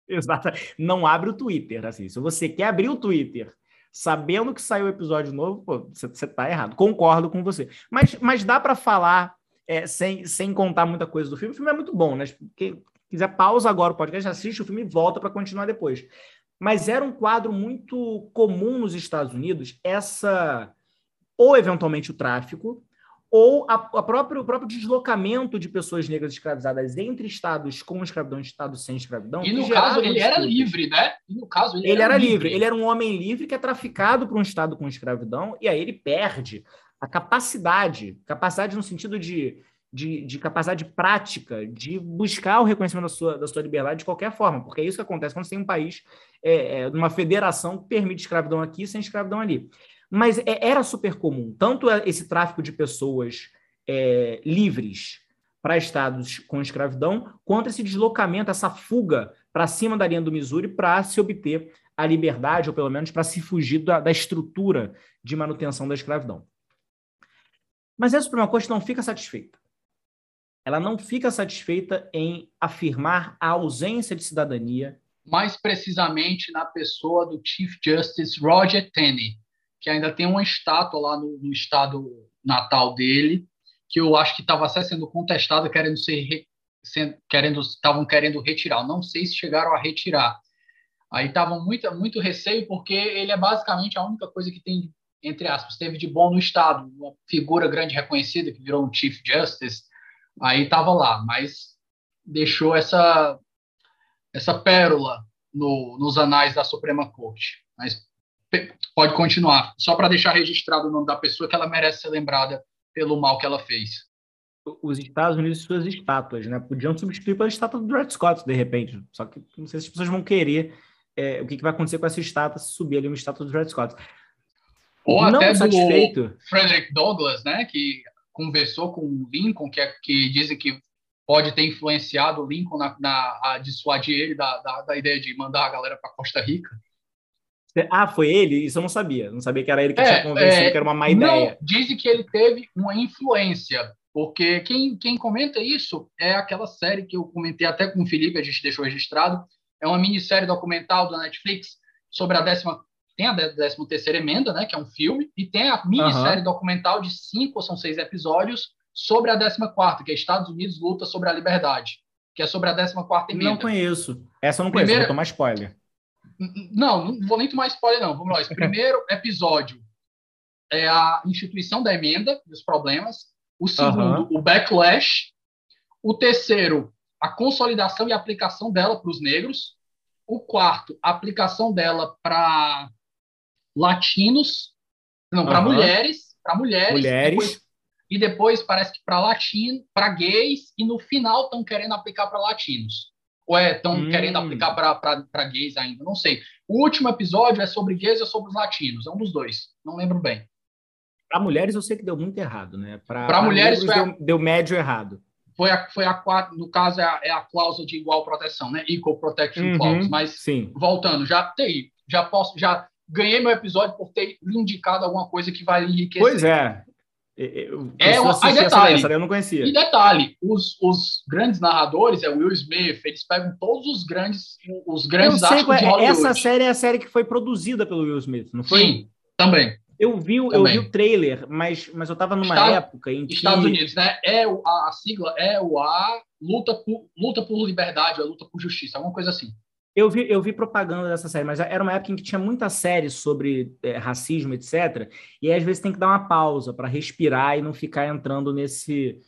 Exato. Não abre o Twitter. Assim. Se você quer abrir o Twitter sabendo que saiu o episódio novo, você, você tá errado. Concordo com você. Mas, mas dá para falar é, sem, sem contar muita coisa do filme. O filme é muito bom, né? Quem quiser, pausa agora o podcast, assiste o filme e volta para continuar depois mas era um quadro muito comum nos Estados Unidos, essa ou eventualmente o tráfico, ou a, a próprio, o próprio deslocamento de pessoas negras escravizadas entre estados com escravidão e estados sem escravidão. E no caso, ele era livre, né? E no caso, ele, ele era, era livre. livre. Ele era um homem livre que é traficado para um estado com escravidão, e aí ele perde a capacidade, capacidade no sentido de de, de, capacidade prática de buscar o reconhecimento da sua, da sua liberdade de qualquer forma, porque é isso que acontece quando você tem um país, é, é, uma federação que permite escravidão aqui sem escravidão ali. Mas é, era super comum, tanto esse tráfico de pessoas é, livres para estados com escravidão, quanto esse deslocamento, essa fuga para cima da linha do Missouri para se obter a liberdade, ou pelo menos para se fugir da, da estrutura de manutenção da escravidão. Mas a Suprema Corte não fica satisfeita. Ela não fica satisfeita em afirmar a ausência de cidadania. Mais precisamente na pessoa do Chief Justice Roger Taney, que ainda tem uma estátua lá no, no estado natal dele, que eu acho que estava sendo contestado, querendo ser querendo estavam querendo retirar. Não sei se chegaram a retirar. Aí estavam muito muito receio porque ele é basicamente a única coisa que tem entre aspas teve de bom no estado, uma figura grande reconhecida que virou um chief justice. Aí estava lá, mas deixou essa essa pérola no, nos anais da Suprema Corte. Mas pode continuar, só para deixar registrado o nome da pessoa que ela merece ser lembrada pelo mal que ela fez os Estados Unidos suas estátuas, né? Podiam substituir pela estátua do Dred Scott, de repente. Só que não sei se as pessoas vão querer é, o que, que, vai acontecer com essa estátua se subir ali uma estátua do Dred Scott. Ou não até satisfeito. do Frederick Douglass, né? Que conversou com o Lincoln, que, é, que dizem que pode ter influenciado o Lincoln na, na, a dissuadir ele da, da, da ideia de mandar a galera para Costa Rica. Ah, foi ele? Isso eu não sabia. Não sabia que era ele que é, tinha convencido é, que era uma má ideia. Não, dizem que ele teve uma influência porque quem, quem comenta isso é aquela série que eu comentei até com o Felipe, a gente deixou registrado. É uma minissérie documental da Netflix sobre a décima. Tem a décima terceira emenda, né? Que é um filme, e tem a minissérie uhum. documental de cinco ou são seis episódios sobre a décima quarta, que é Estados Unidos luta sobre a liberdade, que é sobre a décima quarta emenda. Não conheço. Essa eu não conheço, Primeira... vou tomar spoiler. Não, não vou nem tomar spoiler, não. Vamos lá. Esse primeiro episódio é a instituição da emenda e os problemas. O segundo, uhum. o backlash. O terceiro, a consolidação e aplicação dela para os negros. O quarto, a aplicação dela para latinos, não, para uhum. mulheres, para mulheres. Mulheres. Depois, e depois parece que para latino, para gays, e no final estão querendo aplicar para latinos. Ou é, estão hum. querendo aplicar para gays ainda, não sei. O último episódio é sobre gays ou sobre os latinos, é um dos dois, não lembro bem. Para mulheres eu sei que deu muito errado, né? Para mulheres deu, a, deu, médio errado. Foi a, foi a no caso é a, é a cláusula de igual proteção, né? Equal protection uhum, clause. Mas sim. voltando, já tem, já posso, já ganhei meu episódio por ter indicado alguma coisa que vai enriquecer. Pois é. Eu, é uma, aí detalhe, essa, eu não conhecia. E detalhe, os, os grandes narradores, é o Will Smith, eles pegam todos os grandes os grandes eu sei, é, Hollywood. Essa série é a série que foi produzida pelo Will Smith, não foi? Sim, também. Eu vi, eu vi o trailer, mas, mas eu estava numa época em que. Estados Unidos, né? É a, a, sigla é o A, luta por, luta por liberdade, ou luta por justiça, alguma coisa assim. Eu vi, eu vi propaganda dessa série, mas era uma época em que tinha muita série sobre é, racismo, etc. E aí, às vezes, tem que dar uma pausa para respirar e não ficar entrando nesse.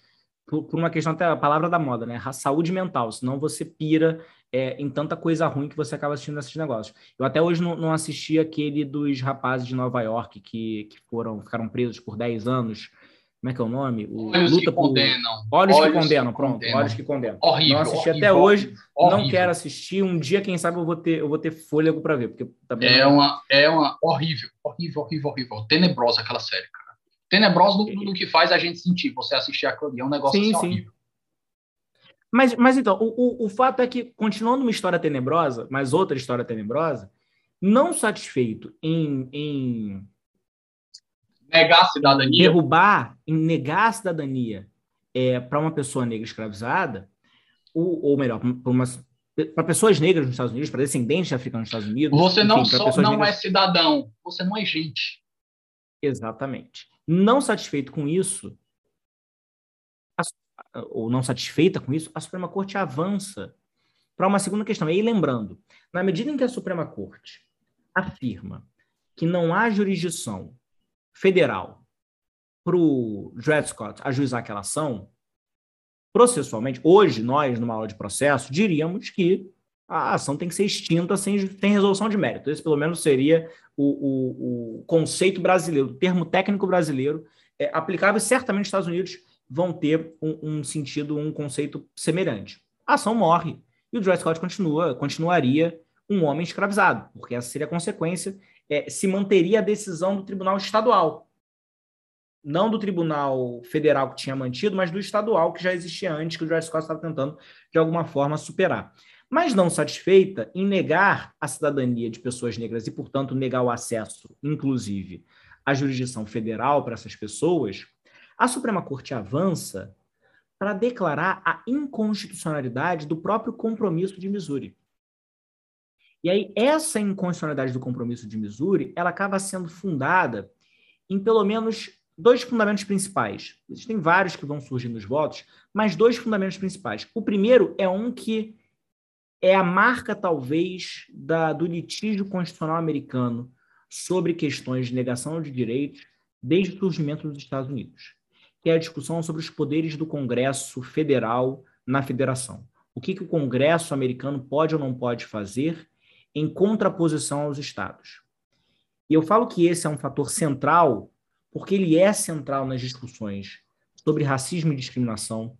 Por, por, uma questão até a palavra da moda, né? Saúde mental, senão você pira é, em tanta coisa ruim que você acaba assistindo nesses negócios. Eu até hoje não, não assisti aquele dos rapazes de Nova York que, que foram ficaram presos por 10 anos. Como é que é o nome? O, Olhos Luta que por... condenam. Olhos, Olhos que condenam, pronto. Condenam. Olhos que condenam. Horrível. Não assisti horrível, até hoje. Horrível. Não quero assistir. Um dia, quem sabe, eu vou ter, eu vou ter fôlego para ver. Porque também é, uma, é uma horrível, horrível, horrível, horrível. Tenebrosa aquela série, cara. Tenebrosa no, no que faz a gente sentir. Você assistir aquilo ali. É um negócio sim, assim, sim. horrível. Mas, mas então, o, o, o fato é que, continuando uma história tenebrosa, mas outra história tenebrosa, não satisfeito em, em negar a cidadania, derrubar, negar a cidadania é, para uma pessoa negra escravizada, ou, ou melhor, para pessoas negras nos Estados Unidos, para descendentes de africanos nos Estados Unidos. Você não enfim, só não negras... é cidadão, você não é gente. Exatamente. Não satisfeito com isso, ou não satisfeita com isso, a Suprema Corte avança para uma segunda questão. E aí, lembrando, na medida em que a Suprema Corte afirma que não há jurisdição federal para o Dred Scott ajuizar aquela ação, processualmente, hoje, nós, numa aula de processo, diríamos que a ação tem que ser extinta sem, sem resolução de mérito. Esse, pelo menos, seria o, o, o conceito brasileiro, o termo técnico brasileiro, é, aplicável certamente Estados Unidos vão ter um, um sentido, um conceito semelhante. A ação morre e o Dred Scott continua, continuaria um homem escravizado, porque essa seria a consequência, é, se manteria a decisão do tribunal estadual. Não do tribunal federal que tinha mantido, mas do estadual que já existia antes, que o Dred Scott estava tentando, de alguma forma, superar. Mas não satisfeita em negar a cidadania de pessoas negras e, portanto, negar o acesso, inclusive, à jurisdição federal para essas pessoas, A Suprema Corte avança para declarar a inconstitucionalidade do próprio compromisso de Missouri. E aí, essa inconstitucionalidade do compromisso de Missouri, ela acaba sendo fundada em pelo menos dois fundamentos principais. Existem vários que vão surgir nos votos, mas dois fundamentos principais. O primeiro é um que é a marca, talvez, da, do litígio constitucional americano sobre questões de negação de direitos desde o surgimento dos Estados Unidos, que é a discussão sobre os poderes do Congresso Federal na federação. O que, que o Congresso americano pode ou não pode fazer em contraposição aos estados. E eu falo que esse é um fator central, porque ele é central nas discussões sobre racismo e discriminação.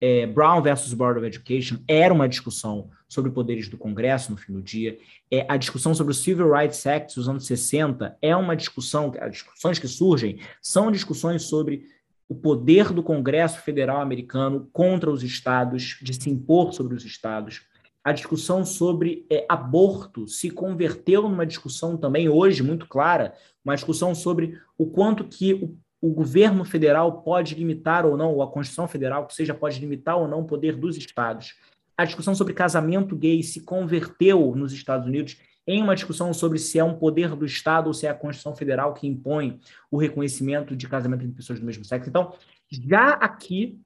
É, Brown versus Board of Education era uma discussão sobre poderes do Congresso no fim do dia. É, a discussão sobre o Civil Rights Act dos anos 60 é uma discussão, as discussões que surgem são discussões sobre o poder do Congresso Federal americano contra os estados, de se impor sobre os estados a discussão sobre é, aborto se converteu numa discussão também hoje muito clara, uma discussão sobre o quanto que o, o governo federal pode limitar ou não, ou a Constituição Federal, que seja, pode limitar ou não o poder dos estados. A discussão sobre casamento gay se converteu nos Estados Unidos em uma discussão sobre se é um poder do Estado ou se é a Constituição Federal que impõe o reconhecimento de casamento entre pessoas do mesmo sexo. Então, já aqui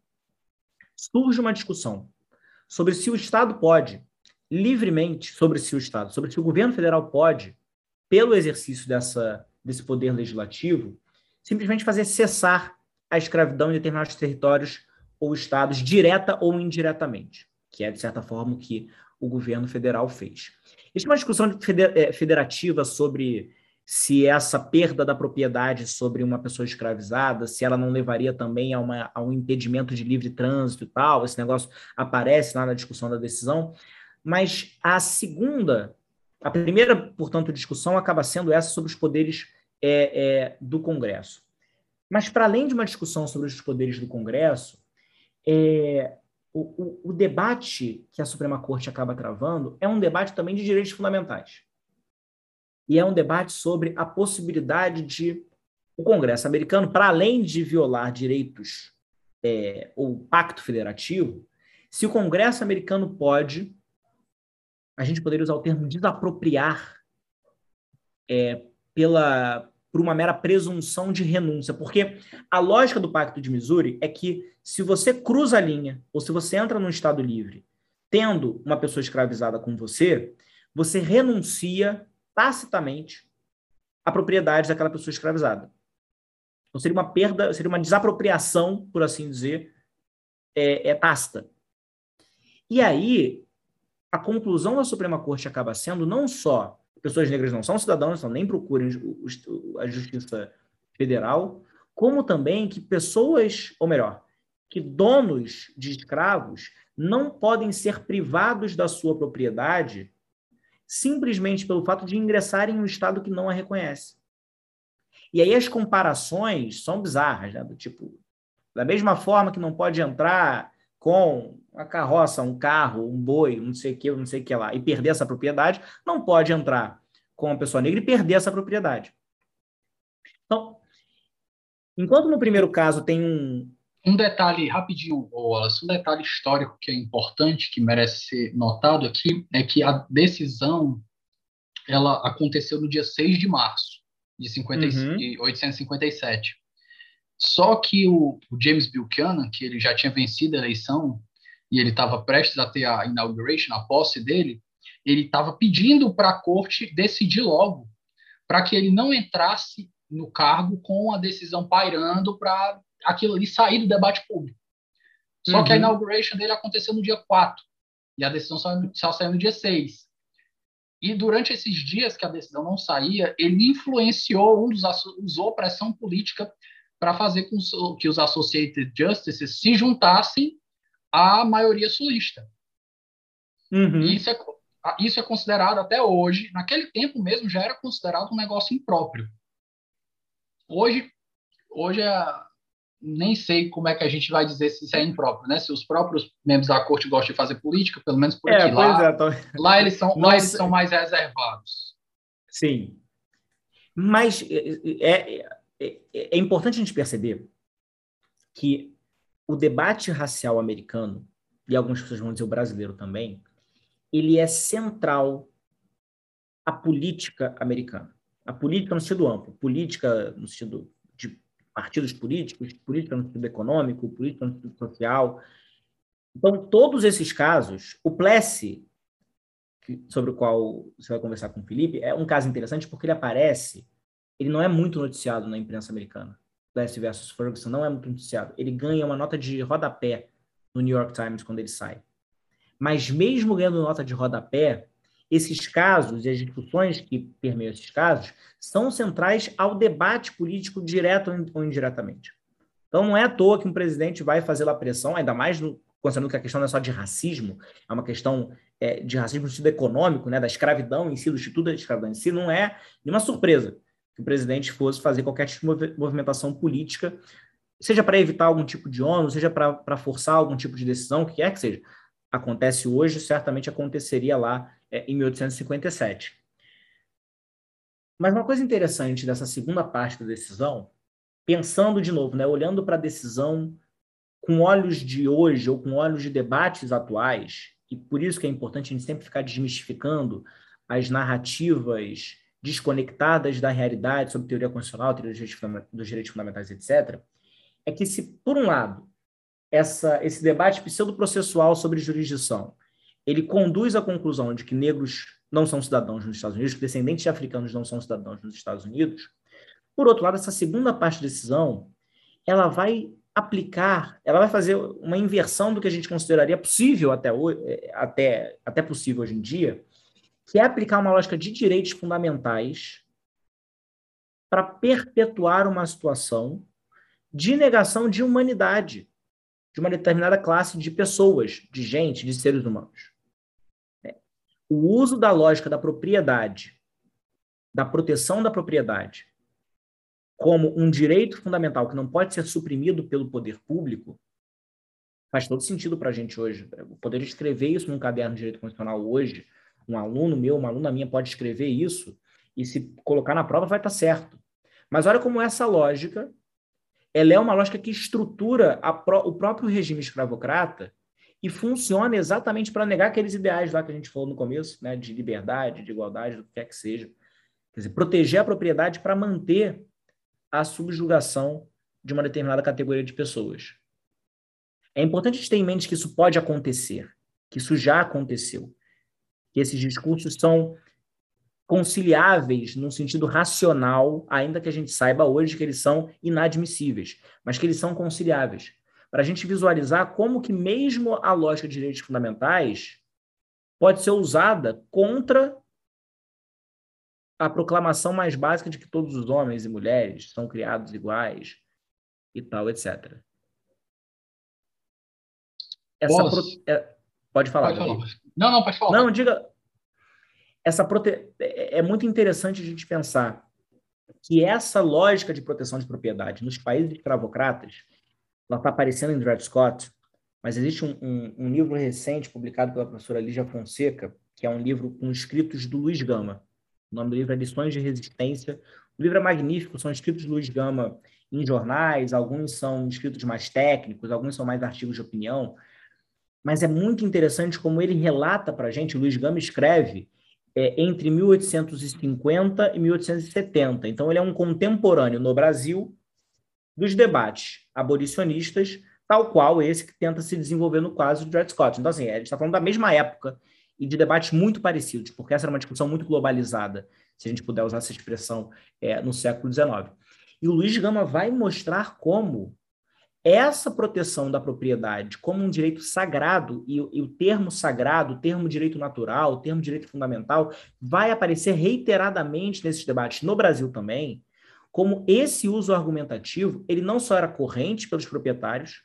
surge uma discussão sobre se o Estado pode, livremente, sobre se o Estado, sobre se o governo federal pode, pelo exercício dessa, desse poder legislativo, simplesmente fazer cessar a escravidão em determinados territórios ou estados, direta ou indiretamente, que é, de certa forma, o que o governo federal fez. Existe uma discussão é, federativa sobre se essa perda da propriedade sobre uma pessoa escravizada, se ela não levaria também a, uma, a um impedimento de livre trânsito e tal, esse negócio aparece lá na discussão da decisão, mas a segunda, a primeira, portanto, discussão acaba sendo essa sobre os poderes é, é, do Congresso. Mas, para além de uma discussão sobre os poderes do Congresso, é, o, o, o, debate que a Suprema Corte acaba travando é um debate também de direitos fundamentais. E é um debate sobre a possibilidade de o Congresso americano, para além de violar direitos é, ou pacto federativo, se o Congresso americano pode a gente poderia usar o termo desapropriar é, pela por uma mera presunção de renúncia, porque a lógica do Pacto de Missouri é que se você cruza a linha ou se você entra num estado livre, tendo uma pessoa escravizada com você, você renuncia tacitamente à propriedade daquela pessoa escravizada. Então seria uma perda, seria uma desapropriação, por assim dizer, é, é tácita. E aí a conclusão da Suprema Corte acaba sendo não só pessoas negras não são cidadãos, então nem procurem a justiça federal, como também que pessoas, ou melhor, que donos de escravos não podem ser privados da sua propriedade simplesmente pelo fato de ingressarem em um estado que não a reconhece. E aí as comparações são bizarras, né? do tipo, da mesma forma que não pode entrar com uma carroça, um carro, um boi, não sei o que, não sei o que lá, e perder essa propriedade, não pode entrar com uma pessoa negra e perder essa propriedade. Então, enquanto no primeiro caso tem um. Um detalhe rapidinho, Wallace, um detalhe histórico que é importante, que merece ser notado aqui, é que a decisão ela aconteceu no dia 6 de março de, 50, uhum. de 857. Só que o, o, James Buchanan, que ele já tinha vencido a eleição e ele estava prestes a ter a inauguration, a posse dele, ele estava pedindo para a corte decidir logo, para que ele não entrasse no cargo com a decisão pairando para aquilo ali sair do debate público. Só uhum. que a uhum. inauguration dele aconteceu no dia 4 e a decisão só, só saiu no dia 6. E durante esses dias que a decisão não saía, ele influenciou, um dos usou pressão política para fazer com que os Associated Justices se juntassem à maioria sulista. Uhum. Isso, é, isso é considerado até hoje, naquele tempo mesmo já era considerado um negócio impróprio. Hoje, hoje é, nem sei como é que a gente vai dizer se isso é impróprio, né? Se os próprios membros da corte gostam de fazer política, pelo menos por é, aqui. Lá, é, tô... lá, eles são, lá eles são mais reservados. Sim. Mas é, é, é, é importante a gente perceber que o debate racial americano, e algumas pessoas vão dizer o brasileiro também, ele é central à política americana. A política no sentido amplo, política no sentido partidos políticos, política no sentido econômico, política no sentido social. Então, todos esses casos, o Plessy, sobre o qual você vai conversar com o Felipe, é um caso interessante porque ele aparece, ele não é muito noticiado na imprensa americana. Plessy versus Ferguson não é muito noticiado. Ele ganha uma nota de rodapé no New York Times quando ele sai. Mas mesmo ganhando nota de rodapé, esses casos e as discussões que permeiam esses casos são centrais ao debate político direto ou indiretamente. Então não é à toa que um presidente vai fazer lá pressão, ainda mais no, considerando que a questão não é só de racismo, é uma questão é, de racismo no sentido econômico, né, da escravidão em si, do Instituto da Escravidão em si, não é nenhuma surpresa que o presidente fosse fazer qualquer tipo de movimentação política, seja para evitar algum tipo de ônus, seja para forçar algum tipo de decisão, o que quer que seja. Acontece hoje, certamente aconteceria lá é, em 1857. Mas uma coisa interessante dessa segunda parte da decisão, pensando de novo, né, olhando para a decisão com olhos de hoje ou com olhos de debates atuais, e por isso que é importante a gente sempre ficar desmistificando as narrativas desconectadas da realidade sobre teoria constitucional, teoria dos direitos fundamentais, etc., é que se, por um lado, essa, esse debate pseudo-processual sobre jurisdição, ele conduz à conclusão de que negros não são cidadãos nos Estados Unidos, que descendentes de africanos não são cidadãos nos Estados Unidos. Por outro lado, essa segunda parte da decisão, ela vai aplicar, ela vai fazer uma inversão do que a gente consideraria possível até, hoje, até, até possível hoje em dia, que é aplicar uma lógica de direitos fundamentais para perpetuar uma situação de negação de humanidade de uma determinada classe de pessoas, de gente, de seres humanos. O uso da lógica da propriedade, da proteção da propriedade, como um direito fundamental que não pode ser suprimido pelo poder público, faz todo sentido para a gente hoje. O poder escrever isso num caderno de direito constitucional hoje, um aluno meu, uma aluna minha pode escrever isso e se colocar na prova vai estar certo. Mas olha como essa lógica ela é uma lógica que estrutura pro, o próprio regime escravocrata e funciona exatamente para negar aqueles ideais lá que a gente falou no começo, né, de liberdade, de igualdade, do que quer que seja. Quer dizer, proteger a propriedade para manter a subjugação de uma determinada categoria de pessoas. É importante a gente ter em mente que isso pode acontecer, que isso já aconteceu, que esses discursos são conciliáveis no sentido racional, ainda que a gente saiba hoje que eles são inadmissíveis, mas que eles são conciliáveis. Para a gente visualizar como que mesmo a lógica de direitos fundamentais pode ser usada contra a proclamação mais básica de que todos os homens e mulheres são criados iguais e tal, etc. Essa pro... é... Pode falar. Pode falar. Não, não, pode falar. Não, diga, essa prote... É, é muito interessante a gente pensar que essa lógica de proteção de propriedade nos países escravocratas, ela está aparecendo em Dred Scott, mas existe um, um, um, livro recente publicado pela professora Lígia Fonseca, que é um livro com escritos do Luiz Gama. O nome do livro é Lições de Resistência. O livro é magnífico, são escritos do Luiz Gama em jornais, alguns são escritos mais técnicos, alguns são mais artigos de opinião, mas é muito interessante como ele relata para a gente, o Luiz Gama escreve é, entre 1850 e 1870. Então, ele é um contemporâneo no Brasil dos debates abolicionistas, tal qual esse que tenta se desenvolver no caso de Dred Scott. Então, assim, a gente está falando da mesma época e de debates muito parecidos, porque essa era uma discussão muito globalizada, se a gente puder usar essa expressão, é, no século XIX. E o Luiz Gama vai mostrar como essa proteção da propriedade como um direito sagrado, e, e, o termo sagrado, o termo direito natural, o termo direito fundamental, vai aparecer reiteradamente nesses debates no Brasil também, como esse uso argumentativo, ele não só era corrente pelos proprietários,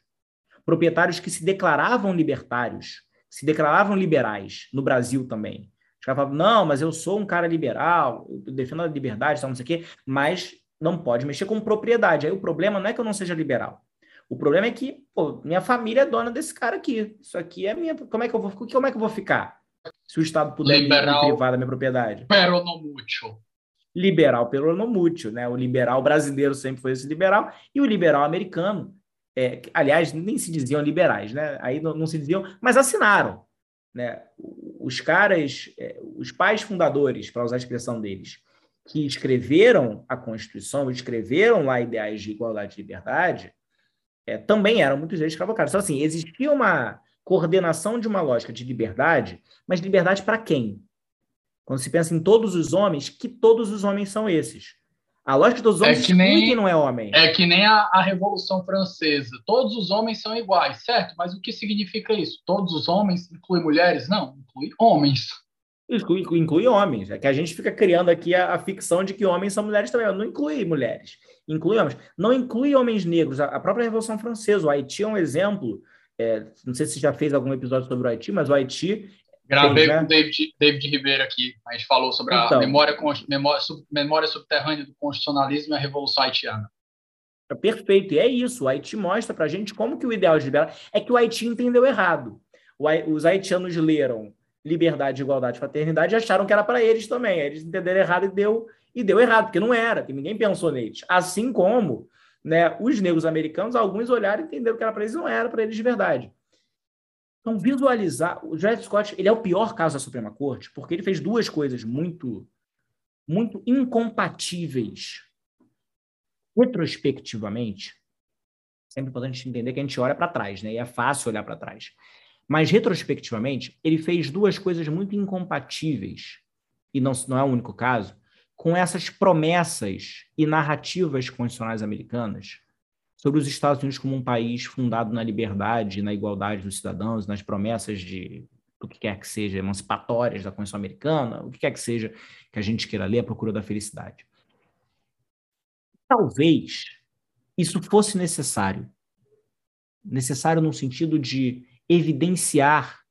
proprietários que se declaravam libertários, se declaravam liberais, no Brasil também. Os caras falavam, não, mas eu sou um cara liberal, eu defendo a liberdade, não sei o quê, mas não pode mexer com propriedade. Aí o problema não é que eu não seja liberal, o problema é que, pô, minha família é dona desse cara aqui. Isso aqui é minha. Como é que eu vou, como é que eu vou ficar? Se o Estado puder liberal, me privar da minha propriedade. Peronomútil. Liberal peronomútil, né? O liberal brasileiro sempre foi esse liberal, e o liberal americano é, aliás, nem se diziam liberais, né? Aí não, não se diziam, mas assinaram. Né? Os caras, é, os pais fundadores, para usar a expressão deles, que escreveram a Constituição, escreveram lá ideais de igualdade e liberdade, é, também eram muitos deles escravocratas. Então, assim, existia uma coordenação de uma lógica de liberdade, mas liberdade para quem? Quando se pensa em todos os homens, que todos os homens são esses? A lógica dos homens é que nem, quem não é homem. É que nem a, a, Revolução Francesa. Todos os homens são iguais, certo? Mas o que significa isso? Todos os homens inclui mulheres? Não, inclui homens. Inclui, inclui homens. É que a gente fica criando aqui a, a, ficção de que homens são mulheres também. Não inclui mulheres. Inclui homens. Não inclui homens negros. A, a própria Revolução Francesa, o Haiti é um exemplo. É, não sei se já fez algum episódio sobre o Haiti, mas o Haiti Gravei né? com o David, David Ribeiro aqui. A gente falou sobre então, a memória, memória, memória subterrânea do constitucionalismo e a Revolução Haitiana. É perfeito. E é isso. O Haiti mostra para a gente como que o ideal de liberdade... É que o Haiti entendeu errado. Os haitianos leram liberdade, igualdade, fraternidade e acharam que era para eles também. Eles entenderam errado e deu, e deu errado, porque não era, porque ninguém pensou neles. Assim como né, os negros americanos, alguns olharam e entenderam que era para eles, não era para eles de verdade. Então, visualizar. O Dred Scott ele é o pior caso da Suprema Corte, porque ele fez duas coisas muito, muito incompatíveis. Retrospectivamente, sempre importante entender que a gente olha para trás, né? E é fácil olhar para trás. Mas, retrospectivamente, ele fez duas coisas muito incompatíveis, e não, não é o único caso, com essas promessas e narrativas constitucionais americanas sobre os Estados Unidos como um país fundado na liberdade, na igualdade dos cidadãos, nas promessas de o que quer que seja emancipatórias da Constituição Americana, o que quer que seja que a gente queira ler, a procura da felicidade. Talvez isso fosse necessário. Necessário no sentido de evidenciar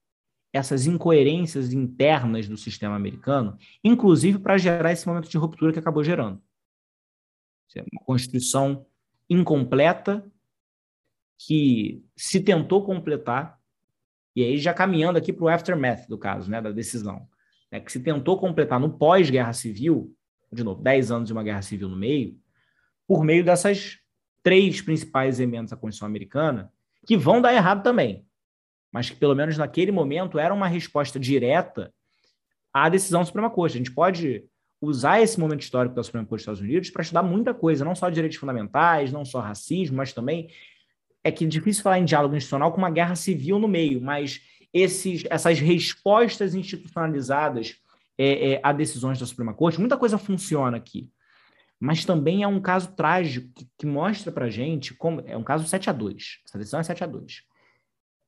essas incoerências internas do sistema americano, inclusive para gerar esse momento de ruptura que acabou gerando. Uma Constituição incompleta que se tentou completar, e aí já caminhando aqui para o aftermath do caso, né, da decisão, né, que se tentou completar no pós-guerra civil, de novo, 10 anos de uma guerra civil no meio, por meio dessas três principais emendas da Constituição Americana, que vão dar errado também, mas que pelo menos naquele momento era uma resposta direta à decisão Suprema Corte. A gente pode usar esse momento histórico da Suprema Corte dos Estados Unidos para estudar muita coisa, não só direitos fundamentais, não só racismo, mas também é que é difícil falar em diálogo institucional com uma guerra civil no meio, mas esses, essas respostas institucionalizadas é, é, a decisões da Suprema Corte, muita coisa funciona aqui. Mas também é um caso trágico que, que mostra para gente como é um caso 7 a 2. Essa decisão é 7 a 2.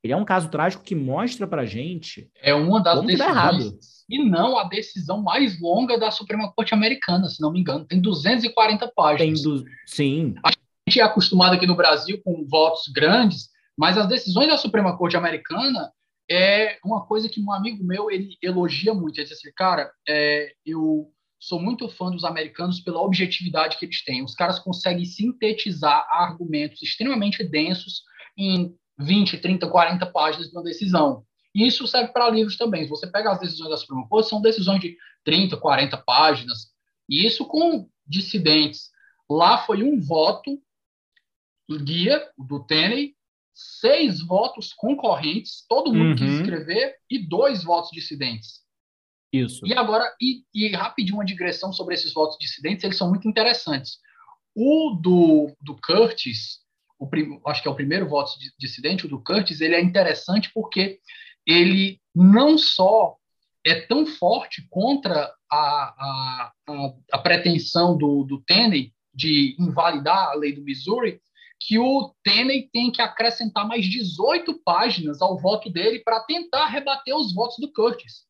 Ele é um caso trágico que mostra para gente é uma das decisões e não a decisão mais longa da Suprema Corte Americana, se não me engano. Tem 240 páginas. Tem do... Sim. A gente é acostumado aqui no Brasil com votos grandes, mas as decisões da Suprema Corte Americana é uma coisa que um amigo meu ele elogia muito. Ele diz assim, cara, é, eu sou muito fã dos americanos pela objetividade que eles têm. Os caras conseguem sintetizar argumentos extremamente densos em 20, 30, 40 páginas de uma decisão. E isso serve para livros também. Se você pega as decisões da Suprema Corte, são decisões de 30, 40 páginas. E isso com dissidentes. Lá foi um voto do guia, do Tenney, seis votos concorrentes, todo mundo uhum. quis escrever, e dois votos dissidentes. Isso. E agora, e, e rapidinho uma digressão sobre esses votos dissidentes, eles são muito interessantes. O do, do Curtis, o prim, acho que é o primeiro voto dissidente, o do Curtis, ele é interessante porque ele não só é tão forte contra a, a, a, pretensão do, do Tenney de invalidar a lei do Missouri, que o Tenney tem que acrescentar mais 18 páginas ao voto dele para tentar rebater os votos do Curtis.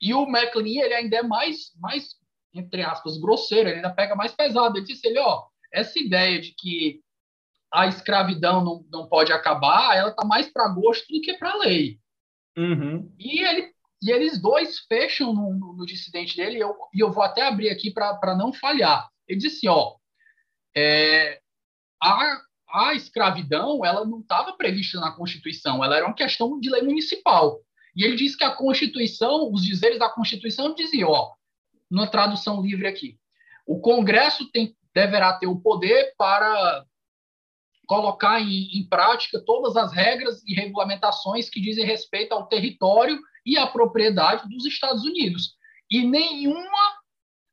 E o McLean, ele ainda é mais, mais entre aspas, grosseiro, ele ainda pega mais pesado. Ele disse, ele, ó, essa ideia de que a escravidão não, não pode acabar, ela está mais para gosto do que para lei. Uhum. E, ele, e eles dois fecham no, no, no dissidente dele, e eu, e eu vou até abrir aqui para não falhar. Ele disse assim: ó, é, a, a escravidão ela não estava prevista na Constituição, ela era uma questão de lei municipal. E ele disse que a Constituição, os dizeres da Constituição diziam, ó, numa tradução livre aqui, o Congresso tem, deverá ter o poder para colocar em, em, prática todas as regras e regulamentações que dizem respeito ao território e à propriedade dos Estados Unidos. E nenhuma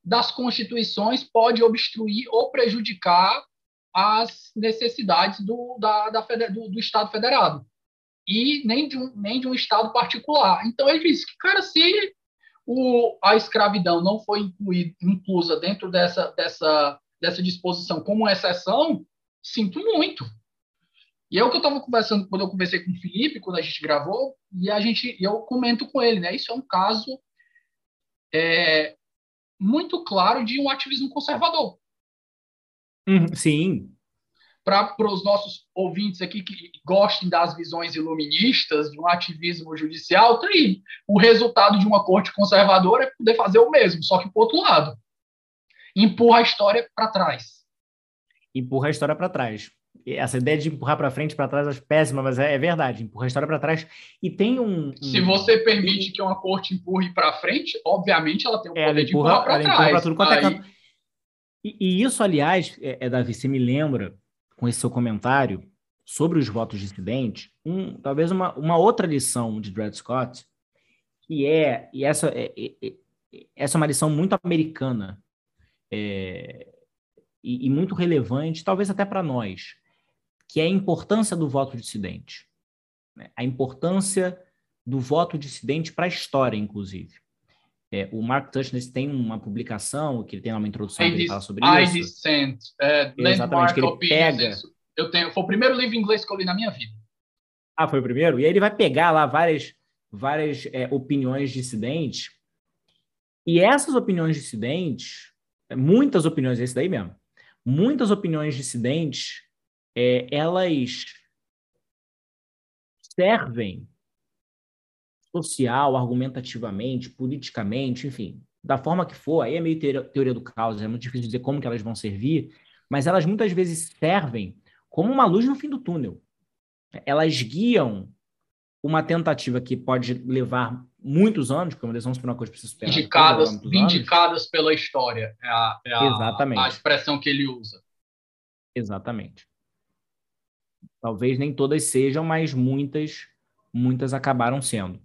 das constituições pode obstruir ou prejudicar as necessidades do, da, da, do, do Estado federado e nem de um, nem de um Estado particular. Então, ele disse que, cara, se o, a escravidão não foi incluída, inclusa dentro dessa, dessa, dessa disposição como exceção, sinto muito. E é o que eu estava conversando quando eu conversei com o Felipe, quando a gente gravou, e a gente, eu comento com ele, né? Isso é um caso é, muito claro de um ativismo conservador. Uhum, sim, para os nossos ouvintes aqui que gostem das visões iluministas, de um ativismo judicial, tá aí. O resultado de uma corte conservadora é poder fazer o mesmo, só que para outro lado. Empurra a história para trás. Empurra a história para trás. Essa ideia de empurrar para frente, para trás, é péssima, mas é, é verdade. Empurra a história para trás. E tem um, um, Se você permite que uma corte empurre para frente, obviamente ela tem o poder de empurrar para trás. Empurra tudo quanto é aí... é e, e, isso, aliás, é, é, Davi, você me lembra com esse seu comentário sobre os votos dissidentes, um, talvez uma, uma outra lição de Dred Scott, que é, e essa é, é, é essa é uma lição muito americana é, e, e, muito relevante, talvez até para nós, que é a importância do voto dissidente. Né? A importância do voto dissidente para a história, inclusive. É, o Mark Tushnet tem uma publicação que ele tem uma introdução I que ele fala sobre I isso. Dissent, é, Exatamente, que ele pega... Eu tenho, foi o primeiro livro em inglês que eu li na minha vida. Ah, foi o primeiro? E aí ele vai pegar lá várias, várias é, opiniões dissidentes. E essas opiniões dissidentes, muitas opiniões, esse daí mesmo, muitas opiniões dissidentes, é, elas servem social, argumentativamente, politicamente, enfim, da forma que for, aí é meio teoria do caos, é muito difícil dizer como que elas vão servir, mas elas muitas vezes servem como uma luz no fim do túnel. Elas guiam uma tentativa que pode levar muitos anos, porque uma decisão por uma coisa precisa superar. Vindicadas, vindicadas pela história, é, a, é a, Exatamente. a expressão que ele usa. Exatamente. Talvez nem todas sejam, mas muitas, muitas acabaram sendo.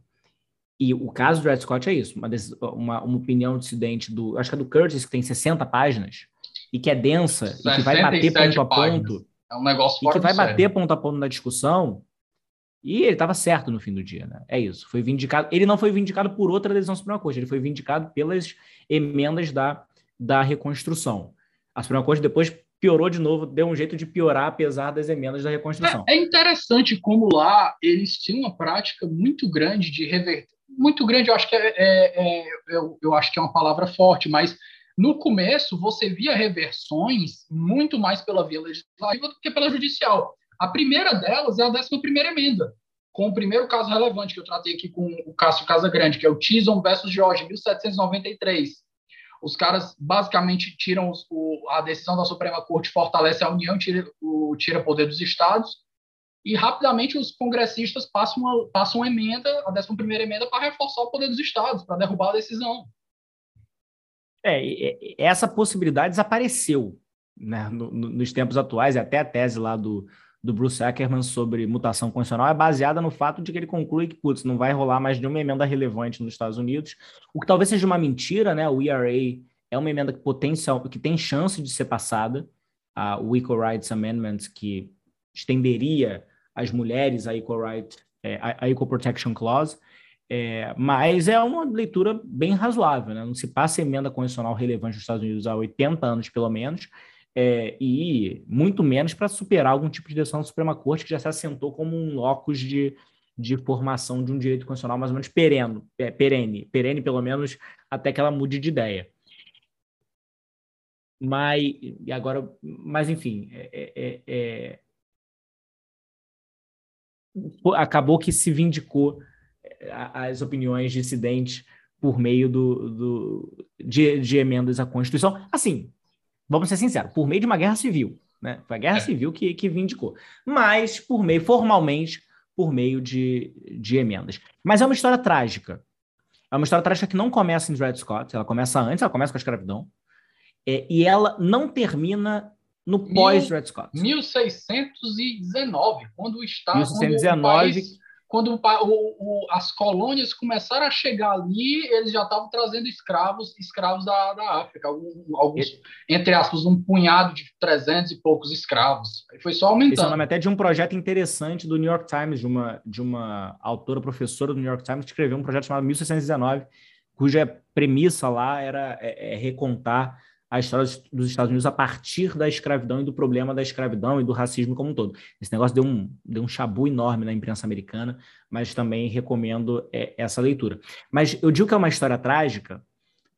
E o caso do Red Scott é isso, uma, uma, uma, opinião dissidente do, acho que é do Curtis, que tem 60 páginas, e que é densa, e que vai bater ponto a ponto. É um negócio E que vai bater ponto a ponto na discussão. E ele estava certo no fim do dia, né? É isso. Foi vindicado. Ele não foi vindicado por outra decisão Suprema Corte, ele foi vindicado pelas emendas da, da reconstrução. A Suprema Corte depois piorou de novo, deu um jeito de piorar apesar das emendas da reconstrução. É, é interessante como lá eles tinham uma prática muito grande de reverter muito grande, eu acho que é, é, é eu, eu, acho que é uma palavra forte, mas no começo você via reversões muito mais pela via legislativa do que pela judicial. A primeira delas é a 11 primeira emenda, com o primeiro caso relevante que eu tratei aqui com o Cássio Casagrande, que é o Tison versus Jorge, 1793. Os caras basicamente tiram o, a decisão da Suprema Corte, fortalece a União, tira o tira poder dos estados, e rapidamente os congressistas passam uma, passam uma emenda, a 11 emenda, para reforçar o poder dos estados, para derrubar a decisão. É, essa possibilidade desapareceu né, no, no, nos tempos atuais, até a tese lá do, do Bruce Ackerman sobre mutação constitucional é baseada no fato de que ele conclui que, putz, não vai rolar mais nenhuma emenda relevante nos Estados Unidos, o que talvez seja uma mentira, né? O ERA é uma emenda que, potencial, que tem chance de ser passada, a, Equal Rights Amendment, que estenderia as mulheres a Equal Right, é, a Equal Protection Clause, é, mas é uma leitura bem razoável, né? Não se passa emenda constitucional relevante nos Estados Unidos há 80 anos, pelo menos, é, e muito menos para superar algum tipo de decisão da Suprema Corte que já se assentou como um locus de, de formação de um direito constitucional mais ou menos pereno, é, perene, perene pelo menos até que ela mude de ideia. Mas, e agora, mas enfim, é, é, é acabou que se vindicou as opiniões dissidentes por meio do, do de, de, emendas à Constituição. Assim, vamos ser sinceros, por meio de uma guerra civil. Né? Foi a guerra é. civil que, que vindicou. Mas, por meio, formalmente, por meio de, de emendas. Mas é uma história trágica. É uma história trágica que não começa em Dred Scott, ela começa antes, ela começa com a escravidão. É, e ela não termina no pós-Dred Scott. 1619, quando o Estado. 1619. Quando o o, as colônias começaram a chegar ali, eles já estavam trazendo escravos, escravos da, da África, alguns, entre aspas, um punhado de 300 e poucos escravos. Foi só aumentando. Esse é o nome até de um projeto interessante do New York Times, de uma, de uma autora, professora do New York Times, que escreveu um projeto chamado 1619, cuja premissa lá era é, é recontar a história dos Estados Unidos a partir da escravidão e do problema da escravidão e do racismo como um todo. Esse negócio deu um, deu um chabu enorme na imprensa americana, mas também recomendo é, essa leitura. Mas eu digo que é uma história trágica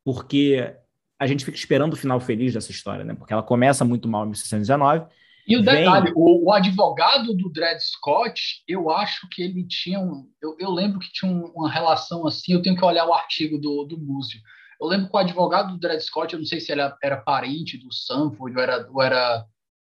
porque a gente fica esperando o final feliz dessa história, né? Porque ela começa muito mal em 1619. E o detalhe, o, o, advogado do Dred Scott, eu acho que ele tinha um. Eu, eu lembro que tinha uma relação assim, eu tenho que olhar o artigo do, do Múzio eu lembro que o advogado do Dred Scott, eu não sei se ele era, parente do Sanford ou era, ou era,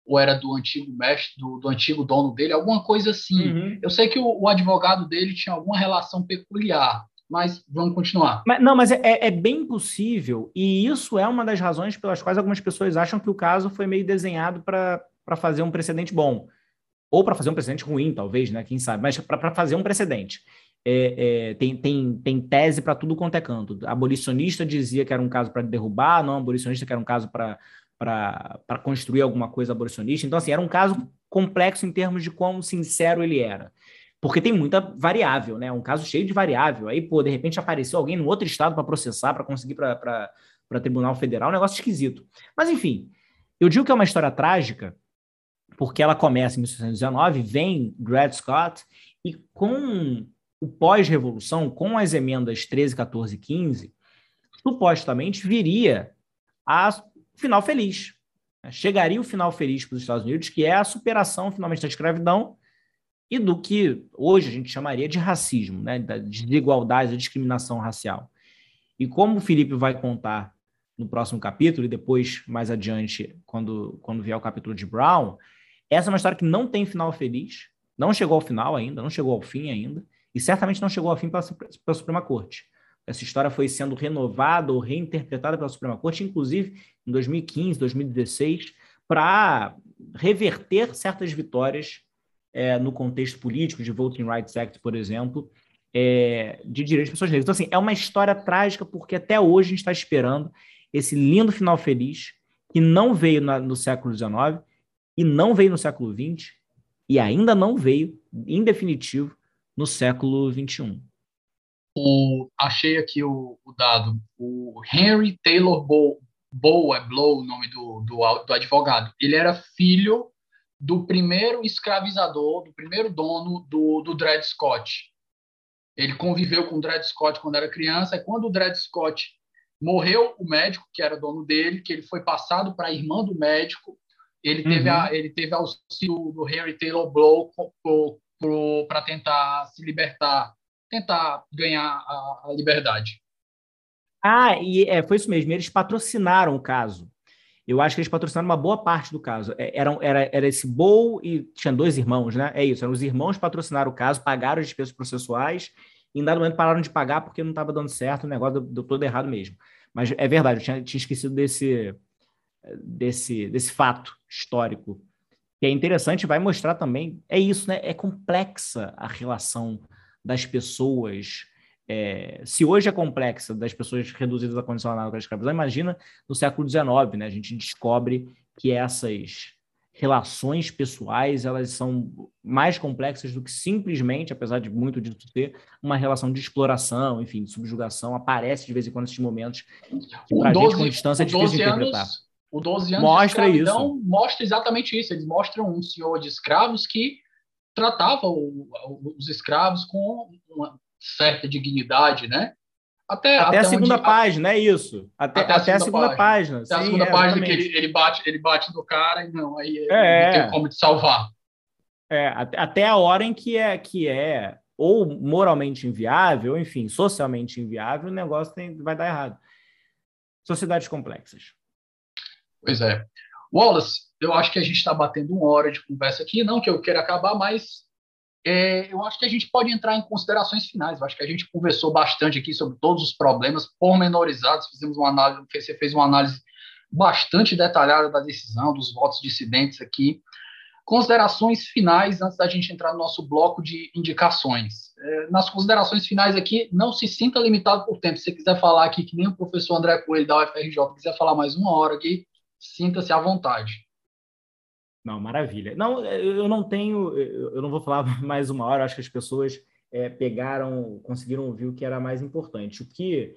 ou era do antigo mestre, do, do antigo dono dele, alguma coisa assim. Uhum. Eu sei que o, o, advogado dele tinha alguma relação peculiar, mas vamos continuar. Mas, não, mas é, é, é bem possível, e isso é uma das razões pelas quais algumas pessoas acham que o caso foi meio desenhado para fazer um precedente bom. Ou para fazer um precedente ruim, talvez, né? Quem sabe, mas para fazer um precedente é, é, tem, tem, tem tese para tudo quanto é canto. Abolicionista dizia que era um caso para derrubar, não abolicionista que era um caso para construir alguma coisa abolicionista. Então, assim, era um caso complexo em termos de quão sincero ele era. Porque tem muita variável, né? Um caso cheio de variável. Aí, pô, de repente apareceu alguém no outro estado para processar, para conseguir para Tribunal Federal, um negócio esquisito. Mas, enfim, eu digo que é uma história trágica, porque ela começa em 1619, vem Dred Scott, e com o pós-revolução, com as emendas 13, 14 e 15, supostamente viria a final feliz. Chegaria o final feliz para os Estados Unidos, que é a superação finalmente da escravidão e do que hoje a gente chamaria de racismo, né? da desigualdade, da discriminação racial. E como o Felipe vai contar no próximo capítulo, e depois, mais adiante, quando, quando vier o capítulo de Brown, essa é uma história que não tem final feliz, não chegou ao final ainda, não chegou ao fim ainda, e certamente não chegou ao fim pela, pela Suprema Corte. Essa história foi sendo renovada ou reinterpretada pela Suprema Corte, inclusive em 2015, 2016, para reverter certas vitórias é, no contexto político, de Voting Rights Act, por exemplo, é, de direitos de pessoas negras. Então, assim, é uma história trágica, porque até hoje a gente está esperando esse lindo final feliz que não veio na, no século XIX e não veio no século XX e ainda não veio, em definitivo, no século XXI. O, achei aqui o, o, dado. O Henry Taylor Bow, Bow é Blow o nome do, do, do advogado. Ele era filho do primeiro escravizador, do primeiro dono do, do Dred Scott. Ele conviveu com o Dred Scott quando era criança, e quando o Dred Scott morreu, o médico, que era dono dele, que ele foi passado para a irmã do médico, ele teve, uhum. a, ele teve auxílio do Henry Taylor Blow para tentar se libertar, tentar ganhar a, a liberdade. Ah, e é, foi isso mesmo. Eles patrocinaram o caso. Eu acho que eles patrocinaram uma boa parte do caso. É, era, era, era esse Bowl e tinha dois irmãos, né? É isso. Eram os irmãos patrocinaram o caso, pagaram as despesas processuais e em dado momento pararam de pagar porque não estava dando certo, o negócio deu, deu, todo errado mesmo. Mas é verdade, eu tinha, tinha esquecido desse, desse, desse fato histórico que é interessante, vai mostrar também, é isso, né? É complexa a relação das pessoas. É, se hoje é complexa das pessoas reduzidas à condição análoga à escravidão, imagina no século XIX, né? A gente descobre que essas relações pessoais elas são mais complexas do que simplesmente, apesar de muito disso ser, uma relação de exploração, enfim, de subjugação. Aparece de vez em quando esses momentos para a gente com distância é difícil de interpretar. Anos o 12 anos mostra de isso. mostra exatamente isso. Eles mostram um senhor de escravos que tratava o, os escravos com uma certa dignidade, né? Até, até, até a segunda onde, página, é isso. Até, até, até a segunda, a segunda página. página. Até Sim, a segunda é, página que ele, ele, bate, ele bate no cara e não, aí é. não tem como te salvar. É, até a hora em que é, que é ou moralmente inviável, ou, enfim, socialmente inviável, o negócio tem, vai dar errado. Sociedades complexas. Pois é. Wallace, eu acho que a gente está batendo uma hora de conversa aqui, não que eu queira acabar, mas é, eu acho que a gente pode entrar em considerações finais. Eu acho que a gente conversou bastante aqui sobre todos os problemas pormenorizados, fizemos uma análise, você fez uma análise bastante detalhada da decisão, dos votos dissidentes aqui. Considerações finais antes da gente entrar no nosso bloco de indicações. É, nas considerações finais aqui, não se sinta limitado por tempo. Se você quiser falar aqui, que nem o professor André Coelho da UFRJ, quiser falar mais uma hora aqui, sinta-se à vontade. Não, maravilha. Não, eu não tenho, eu não vou falar mais uma hora, acho que as pessoas é, pegaram, conseguiram ouvir o que era mais importante. O que,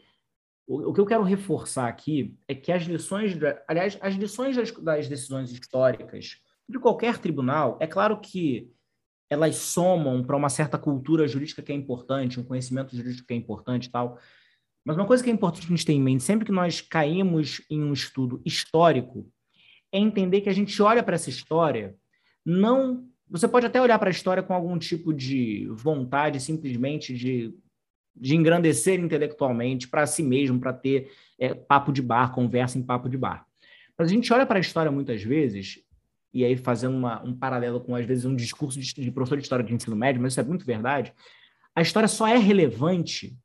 o, o, que eu quero reforçar aqui é que as lições, aliás, as lições das, das decisões históricas de qualquer tribunal, é claro que elas somam para uma certa cultura jurídica que é importante, um conhecimento jurídico que é importante e tal. Mas uma coisa que é importante a gente ter em mente, sempre que nós caímos em um estudo histórico, é entender que a gente olha para essa história, não. Você pode até olhar para a história com algum tipo de vontade, simplesmente de, de engrandecer intelectualmente para si mesmo, para ter é, papo de bar, conversa em papo de bar. Mas a gente olha para a história muitas vezes e aí fazendo uma, um paralelo com, às vezes, um discurso de, de professor de história de ensino médio, mas isso é muito verdade, a história só é relevante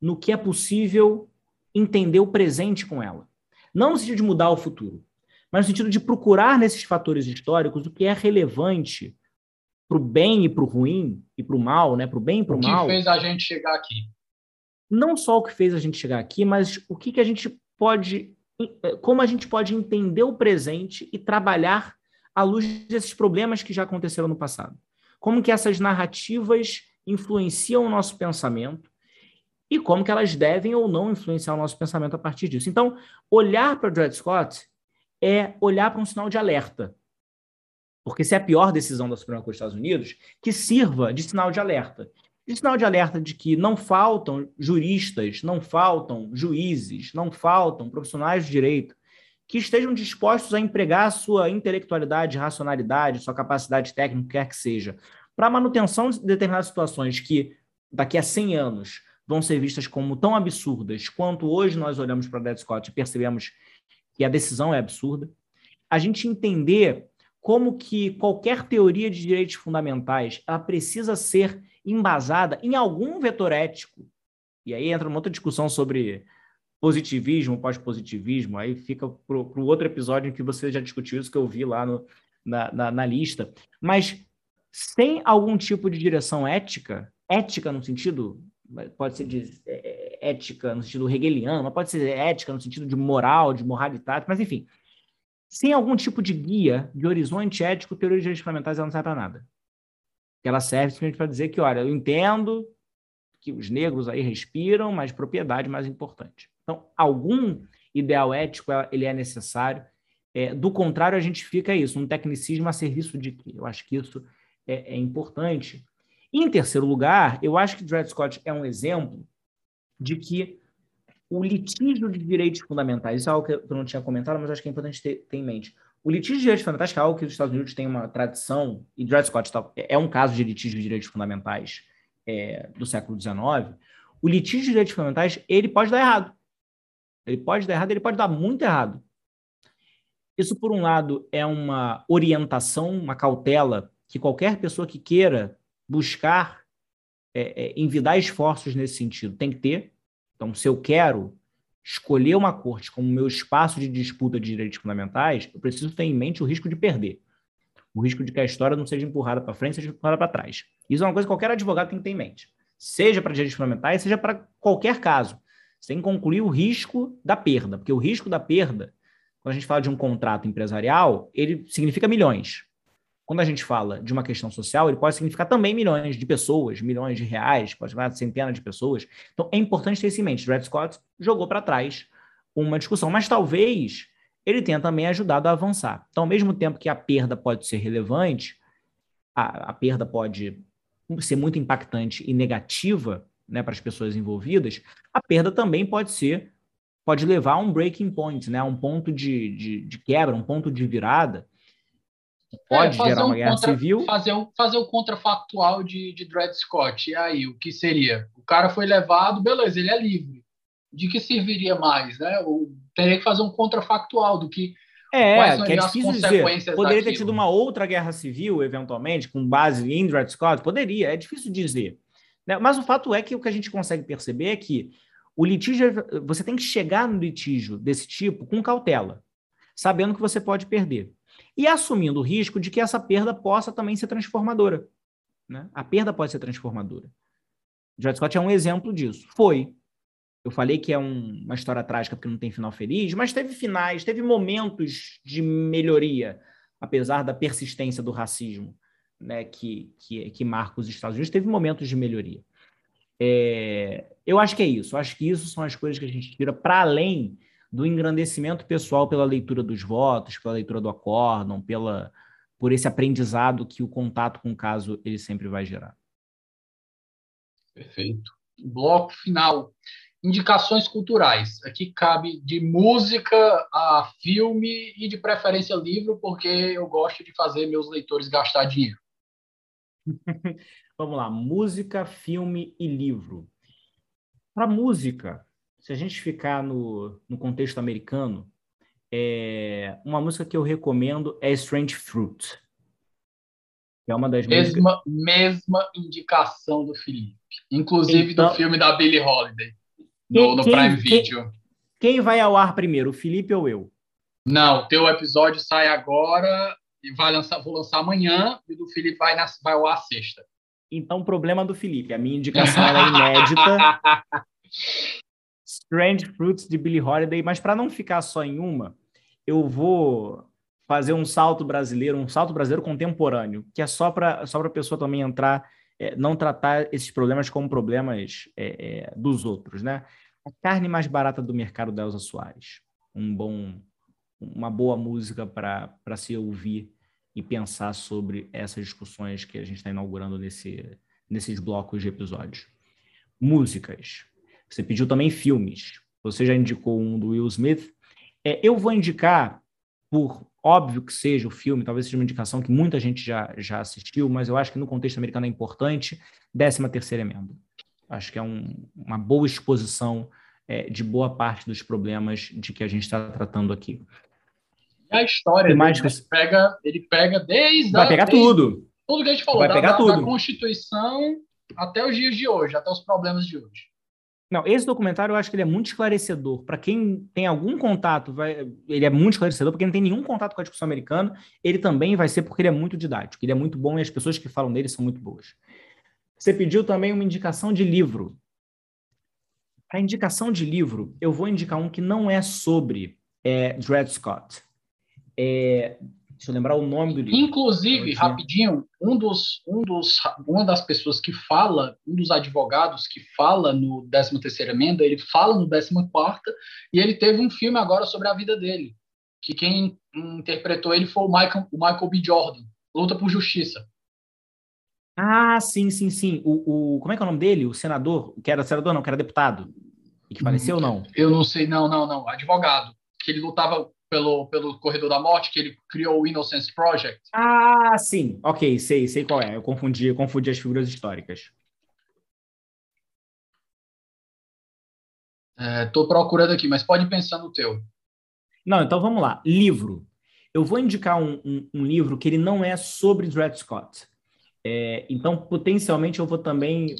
no que é possível entender o presente com ela. Não no sentido de mudar o futuro, mas no sentido de procurar nesses fatores históricos o que é relevante para o bem e para o ruim e para o mal, né? Para o bem e para o mal. O que fez a gente chegar aqui? Não só o que fez a gente chegar aqui, mas o que, que a gente pode, como a gente pode entender o presente e trabalhar à luz desses problemas que já aconteceram no passado. Como que essas narrativas influenciam o nosso pensamento e como que elas devem ou não influenciar o nosso pensamento a partir disso. Então, olhar para Dred Scott é olhar para um sinal de alerta. Porque se é a pior decisão da Suprema Corte dos Estados Unidos, que sirva de sinal de alerta. De sinal de alerta de que não faltam juristas, não faltam juízes, não faltam profissionais de direito que estejam dispostos a empregar sua intelectualidade, racionalidade, sua capacidade técnica, quer que seja, para manutenção de determinadas situações que daqui a 100 anos vão ser vistas como tão absurdas quanto hoje nós olhamos para Dead Scott e percebemos que a decisão é absurda. A gente entender como que qualquer teoria de direitos fundamentais ela precisa ser embasada em algum vetor ético. E aí entra uma outra discussão sobre positivismo, pós-positivismo, aí fica para o outro episódio em que você já discutiu isso que eu vi lá no, na, na, na, lista. Mas sem algum tipo de direção ética, ética no sentido, pode ser de é, é, ética no sentido hegeliano, mas pode ser ética no sentido de moral, de moralidade, mas enfim, sem algum tipo de guia, de horizonte ético, teoria de direitos fundamentais ela não serve para nada. Ela serve simplesmente para dizer que, olha, eu entendo que os negros aí respiram, mas propriedade mais importante. Então, algum ideal ético ele é necessário. É, do contrário, a gente fica isso, um tecnicismo a serviço de quê? Eu acho que isso é, é importante. Em terceiro lugar, eu acho que Dred Scott é um exemplo de que o litígio de direitos fundamentais, isso é algo que eu não tinha comentado, mas acho que é importante ter, ter em mente. O litígio de direitos fundamentais, que é algo que os Estados Unidos têm uma tradição, e Dred Scott tá, é um caso de litígio de direitos fundamentais é, do século XIX, o litígio de direitos fundamentais, ele pode dar errado. Ele pode dar errado, ele pode dar muito errado. Isso, por um lado, é uma orientação, uma cautela que qualquer pessoa que queira buscar é, é, envidar esforços nesse sentido tem que ter. Então, se eu quero escolher uma corte como meu espaço de disputa de direitos fundamentais, eu preciso ter em mente o risco de perder. O risco de que a história não seja empurrada para frente, seja empurrada para trás. Isso é uma coisa que qualquer advogado tem que ter em mente. Seja para direitos fundamentais, seja para qualquer caso. Você tem que concluir o risco da perda, porque o risco da perda, quando a gente fala de um contrato empresarial, ele significa milhões. Quando a gente fala de uma questão social, ele pode significar também milhões de pessoas, milhões de reais, pode significar centenas de pessoas. Então, é importante ter isso em mente. Dred Scott jogou para trás uma discussão, mas talvez ele tenha também ajudado a avançar. Então, ao mesmo tempo que a perda pode ser relevante, a, a perda pode ser muito impactante e negativa né, para as pessoas envolvidas, a perda também pode ser, pode levar a um breaking point, né, a um ponto de, de, de quebra, um ponto de virada. Pode é, gerar uma um guerra contra, civil. Fazer o, fazer o contrafactual de, de Dred Scott. E aí, o que seria? O cara foi levado, beleza, ele é livre. De que serviria mais? Né? Ou teria que fazer um contrafactual do que é, que é difícil dizer. Poderia ter tido uma outra guerra civil, eventualmente, com base em Dred Scott? Poderia, é difícil dizer. Né? Mas o fato é que o que a gente consegue perceber é que o litígio, você tem que chegar no litígio desse tipo com cautela. sabendo que você pode perder. E assumindo o risco de que essa perda possa também ser transformadora. Né? A perda pode ser transformadora. Dred Scott é um exemplo disso. Foi. Eu falei que é um, uma história trágica porque não tem final feliz, mas teve finais, teve momentos de melhoria, apesar da persistência do racismo né, que, que, que marca os Estados Unidos, teve momentos de melhoria. É, eu acho que é isso. Eu acho que isso são as coisas que a gente tira para além do engrandecimento pessoal pela leitura dos votos, pela leitura do acórdão, pela, por esse aprendizado que o contato com o caso ele sempre vai gerar. Perfeito. Bloco final. Indicações culturais. Aqui cabe de música a filme e de preferência livro, porque eu gosto de fazer meus leitores gastar dinheiro. Vamos lá, música, filme e livro. Para música, se a gente ficar no, no contexto americano, é, uma música que eu recomendo é Strange Fruit. é uma das mesma, músicas... mesma indicação do Felipe. Inclusive então, do filme da Billie Holiday, no, quem, no Prime quem, Video. Quem vai ao ar primeiro, o Felipe ou eu? Não, teu episódio sai agora e vai lançar, vou lançar amanhã, e do Felipe vai, na, vai ao ar sexta. Então, problema do Felipe. A minha indicação é inédita. Strange Fruits de Billie Holiday, mas para não ficar só em uma, eu vou fazer um salto brasileiro, um salto brasileiro contemporâneo, que é só para só a pessoa também entrar, é, não tratar esses problemas como problemas é, é, dos outros, né? A carne mais barata do mercado da Elza Soares. Um bom, uma boa música para se ouvir e pensar sobre essas discussões que a gente está inaugurando nesse, nesses blocos de episódios. Músicas. Você pediu também filmes. Você já indicou um do Will Smith. É, eu vou indicar, por óbvio que seja o filme, talvez seja uma indicação que muita gente já, já assistiu, mas eu acho que no contexto americano é importante, 13 terceira emenda. Acho que é um, uma boa exposição é, de boa parte dos problemas de que a gente está tratando aqui a história dele, mais... ele, pega, ele pega desde. Vai pegar desde, tudo. Tudo que a gente falou, Vai da, pegar da, tudo. da Constituição até os dias de hoje, até os problemas de hoje. Não, esse documentário eu acho que ele é muito esclarecedor. Para quem tem algum contato, vai, ele é muito esclarecedor. Para quem não tem nenhum contato com a discussão americana, ele também vai ser porque ele é muito didático. Ele é muito bom e as pessoas que falam dele são muito boas. Você pediu também uma indicação de livro. A indicação de livro, eu vou indicar um que não é sobre é, Dred Scott. É, deixa eu lembrar o nome do livro. Inclusive, rapidinho, um dos, um dos, uma das pessoas que fala, um dos advogados que fala no 13 terceira emenda, ele fala no 14 quarta e ele teve um filme agora sobre a vida dele, que quem interpretou ele foi o Michael, o Michael B. Jordan, Luta por Justiça. Ah, sim, sim, sim. O, o, como é que é o nome dele? O senador, que era senador, não, que era deputado. E que faleceu ou não? Eu não sei, não, não, não. Advogado. Que ele lutava pelo, pelo Corredor da Morte, que ele criou o Innocence Project. Ah, sim. Ok, sei, sei qual é. Eu confundi, eu confundi as figuras históricas. Estou é, procurando aqui, mas pode pensar no teu. Não, então vamos lá. Livro. Eu vou indicar um, um, um livro que ele não é sobre Dred Scott. É, então, potencialmente, eu vou também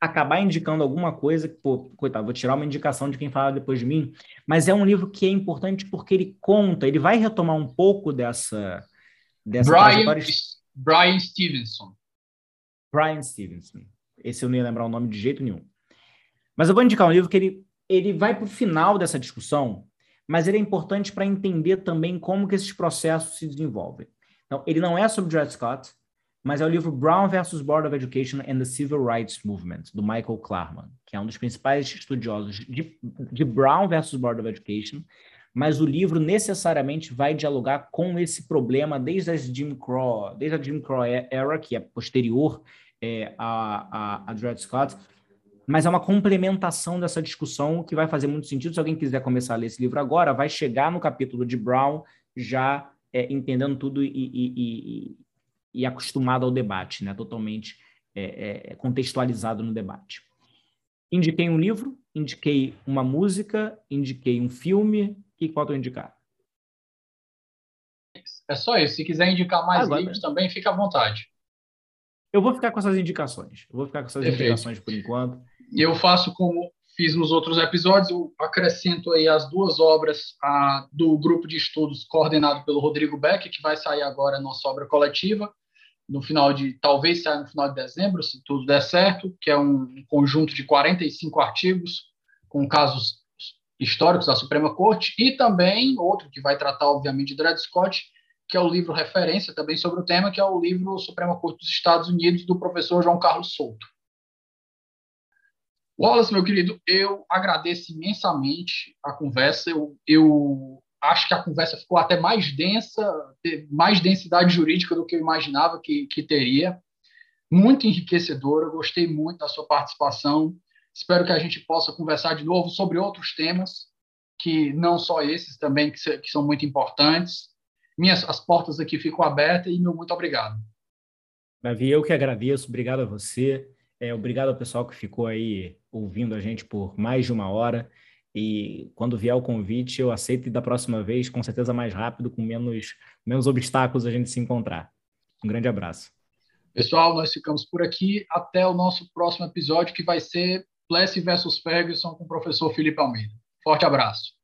acabar indicando alguma coisa, pô, coitado, vou tirar uma indicação de quem fala depois de mim, mas é um livro que é importante porque ele conta, ele vai retomar um pouco dessa. dessa Brian, Brian Stevenson. Brian Stevenson. Esse eu não ia lembrar o nome de jeito nenhum. Mas eu vou indicar um livro que ele, ele vai para o final dessa discussão, mas ele é importante para entender também como que esses processos se desenvolvem. Então, ele não é sobre Dred Scott, mas é o livro Brown versus Board of Education and the Civil Rights Movement, do Michael Klarman, que é um dos principais estudiosos de, de Brown versus Board of Education, mas o livro necessariamente vai dialogar com esse problema desde a Jim Crow, desde a Jim Crow era, que é posterior é, a, a, a Dred Scott, mas é uma complementação dessa discussão que vai fazer muito sentido. Se alguém quiser começar a ler esse livro agora, vai chegar no capítulo de Brown já é, entendendo tudo e, e, e, e acostumado ao debate, né? totalmente é, é, contextualizado no debate. Indiquei um livro, indiquei uma música, indiquei um filme. O que falta eu indicar? É só isso. Se quiser indicar mais Agora, livros também, fica à vontade. Eu vou ficar com essas indicações. Eu vou ficar com essas Perfeito. indicações por enquanto. E eu faço como fiz nos outros episódios, eu acrescento aí as duas obras a, do grupo de estudos coordenado pelo Rodrigo Beck, que vai sair agora a nossa obra coletiva, no final de, talvez saia no final de dezembro, se tudo der certo, que é um, conjunto de 45 artigos com casos históricos da Suprema Corte, e também outro que vai tratar, obviamente, de Dred Scott, que é o livro referência também sobre o tema, que é o livro Suprema Corte dos Estados Unidos, do professor João Carlos Souto. Wallace, meu querido, eu agradeço imensamente a conversa. Eu, eu acho que a conversa ficou até mais densa, mais densidade jurídica do que eu imaginava que, que teria. Muito enriquecedora, gostei muito da sua participação. Espero que a gente possa conversar de novo sobre outros temas, que não só esses também, que, que são muito importantes. Minhas, as portas aqui ficam abertas e meu muito obrigado. Davi, eu que agradeço. Obrigado a você. É, obrigado ao pessoal que ficou aí ouvindo a gente por mais de uma hora. E quando vier o convite, eu aceito e da próxima vez, com certeza mais rápido, com menos, menos obstáculos a gente se encontrar. Um grande abraço. Pessoal, nós ficamos por aqui. Até o nosso próximo episódio, que vai ser Plessy versus Ferguson com o professor Felipe Almeida. Forte abraço.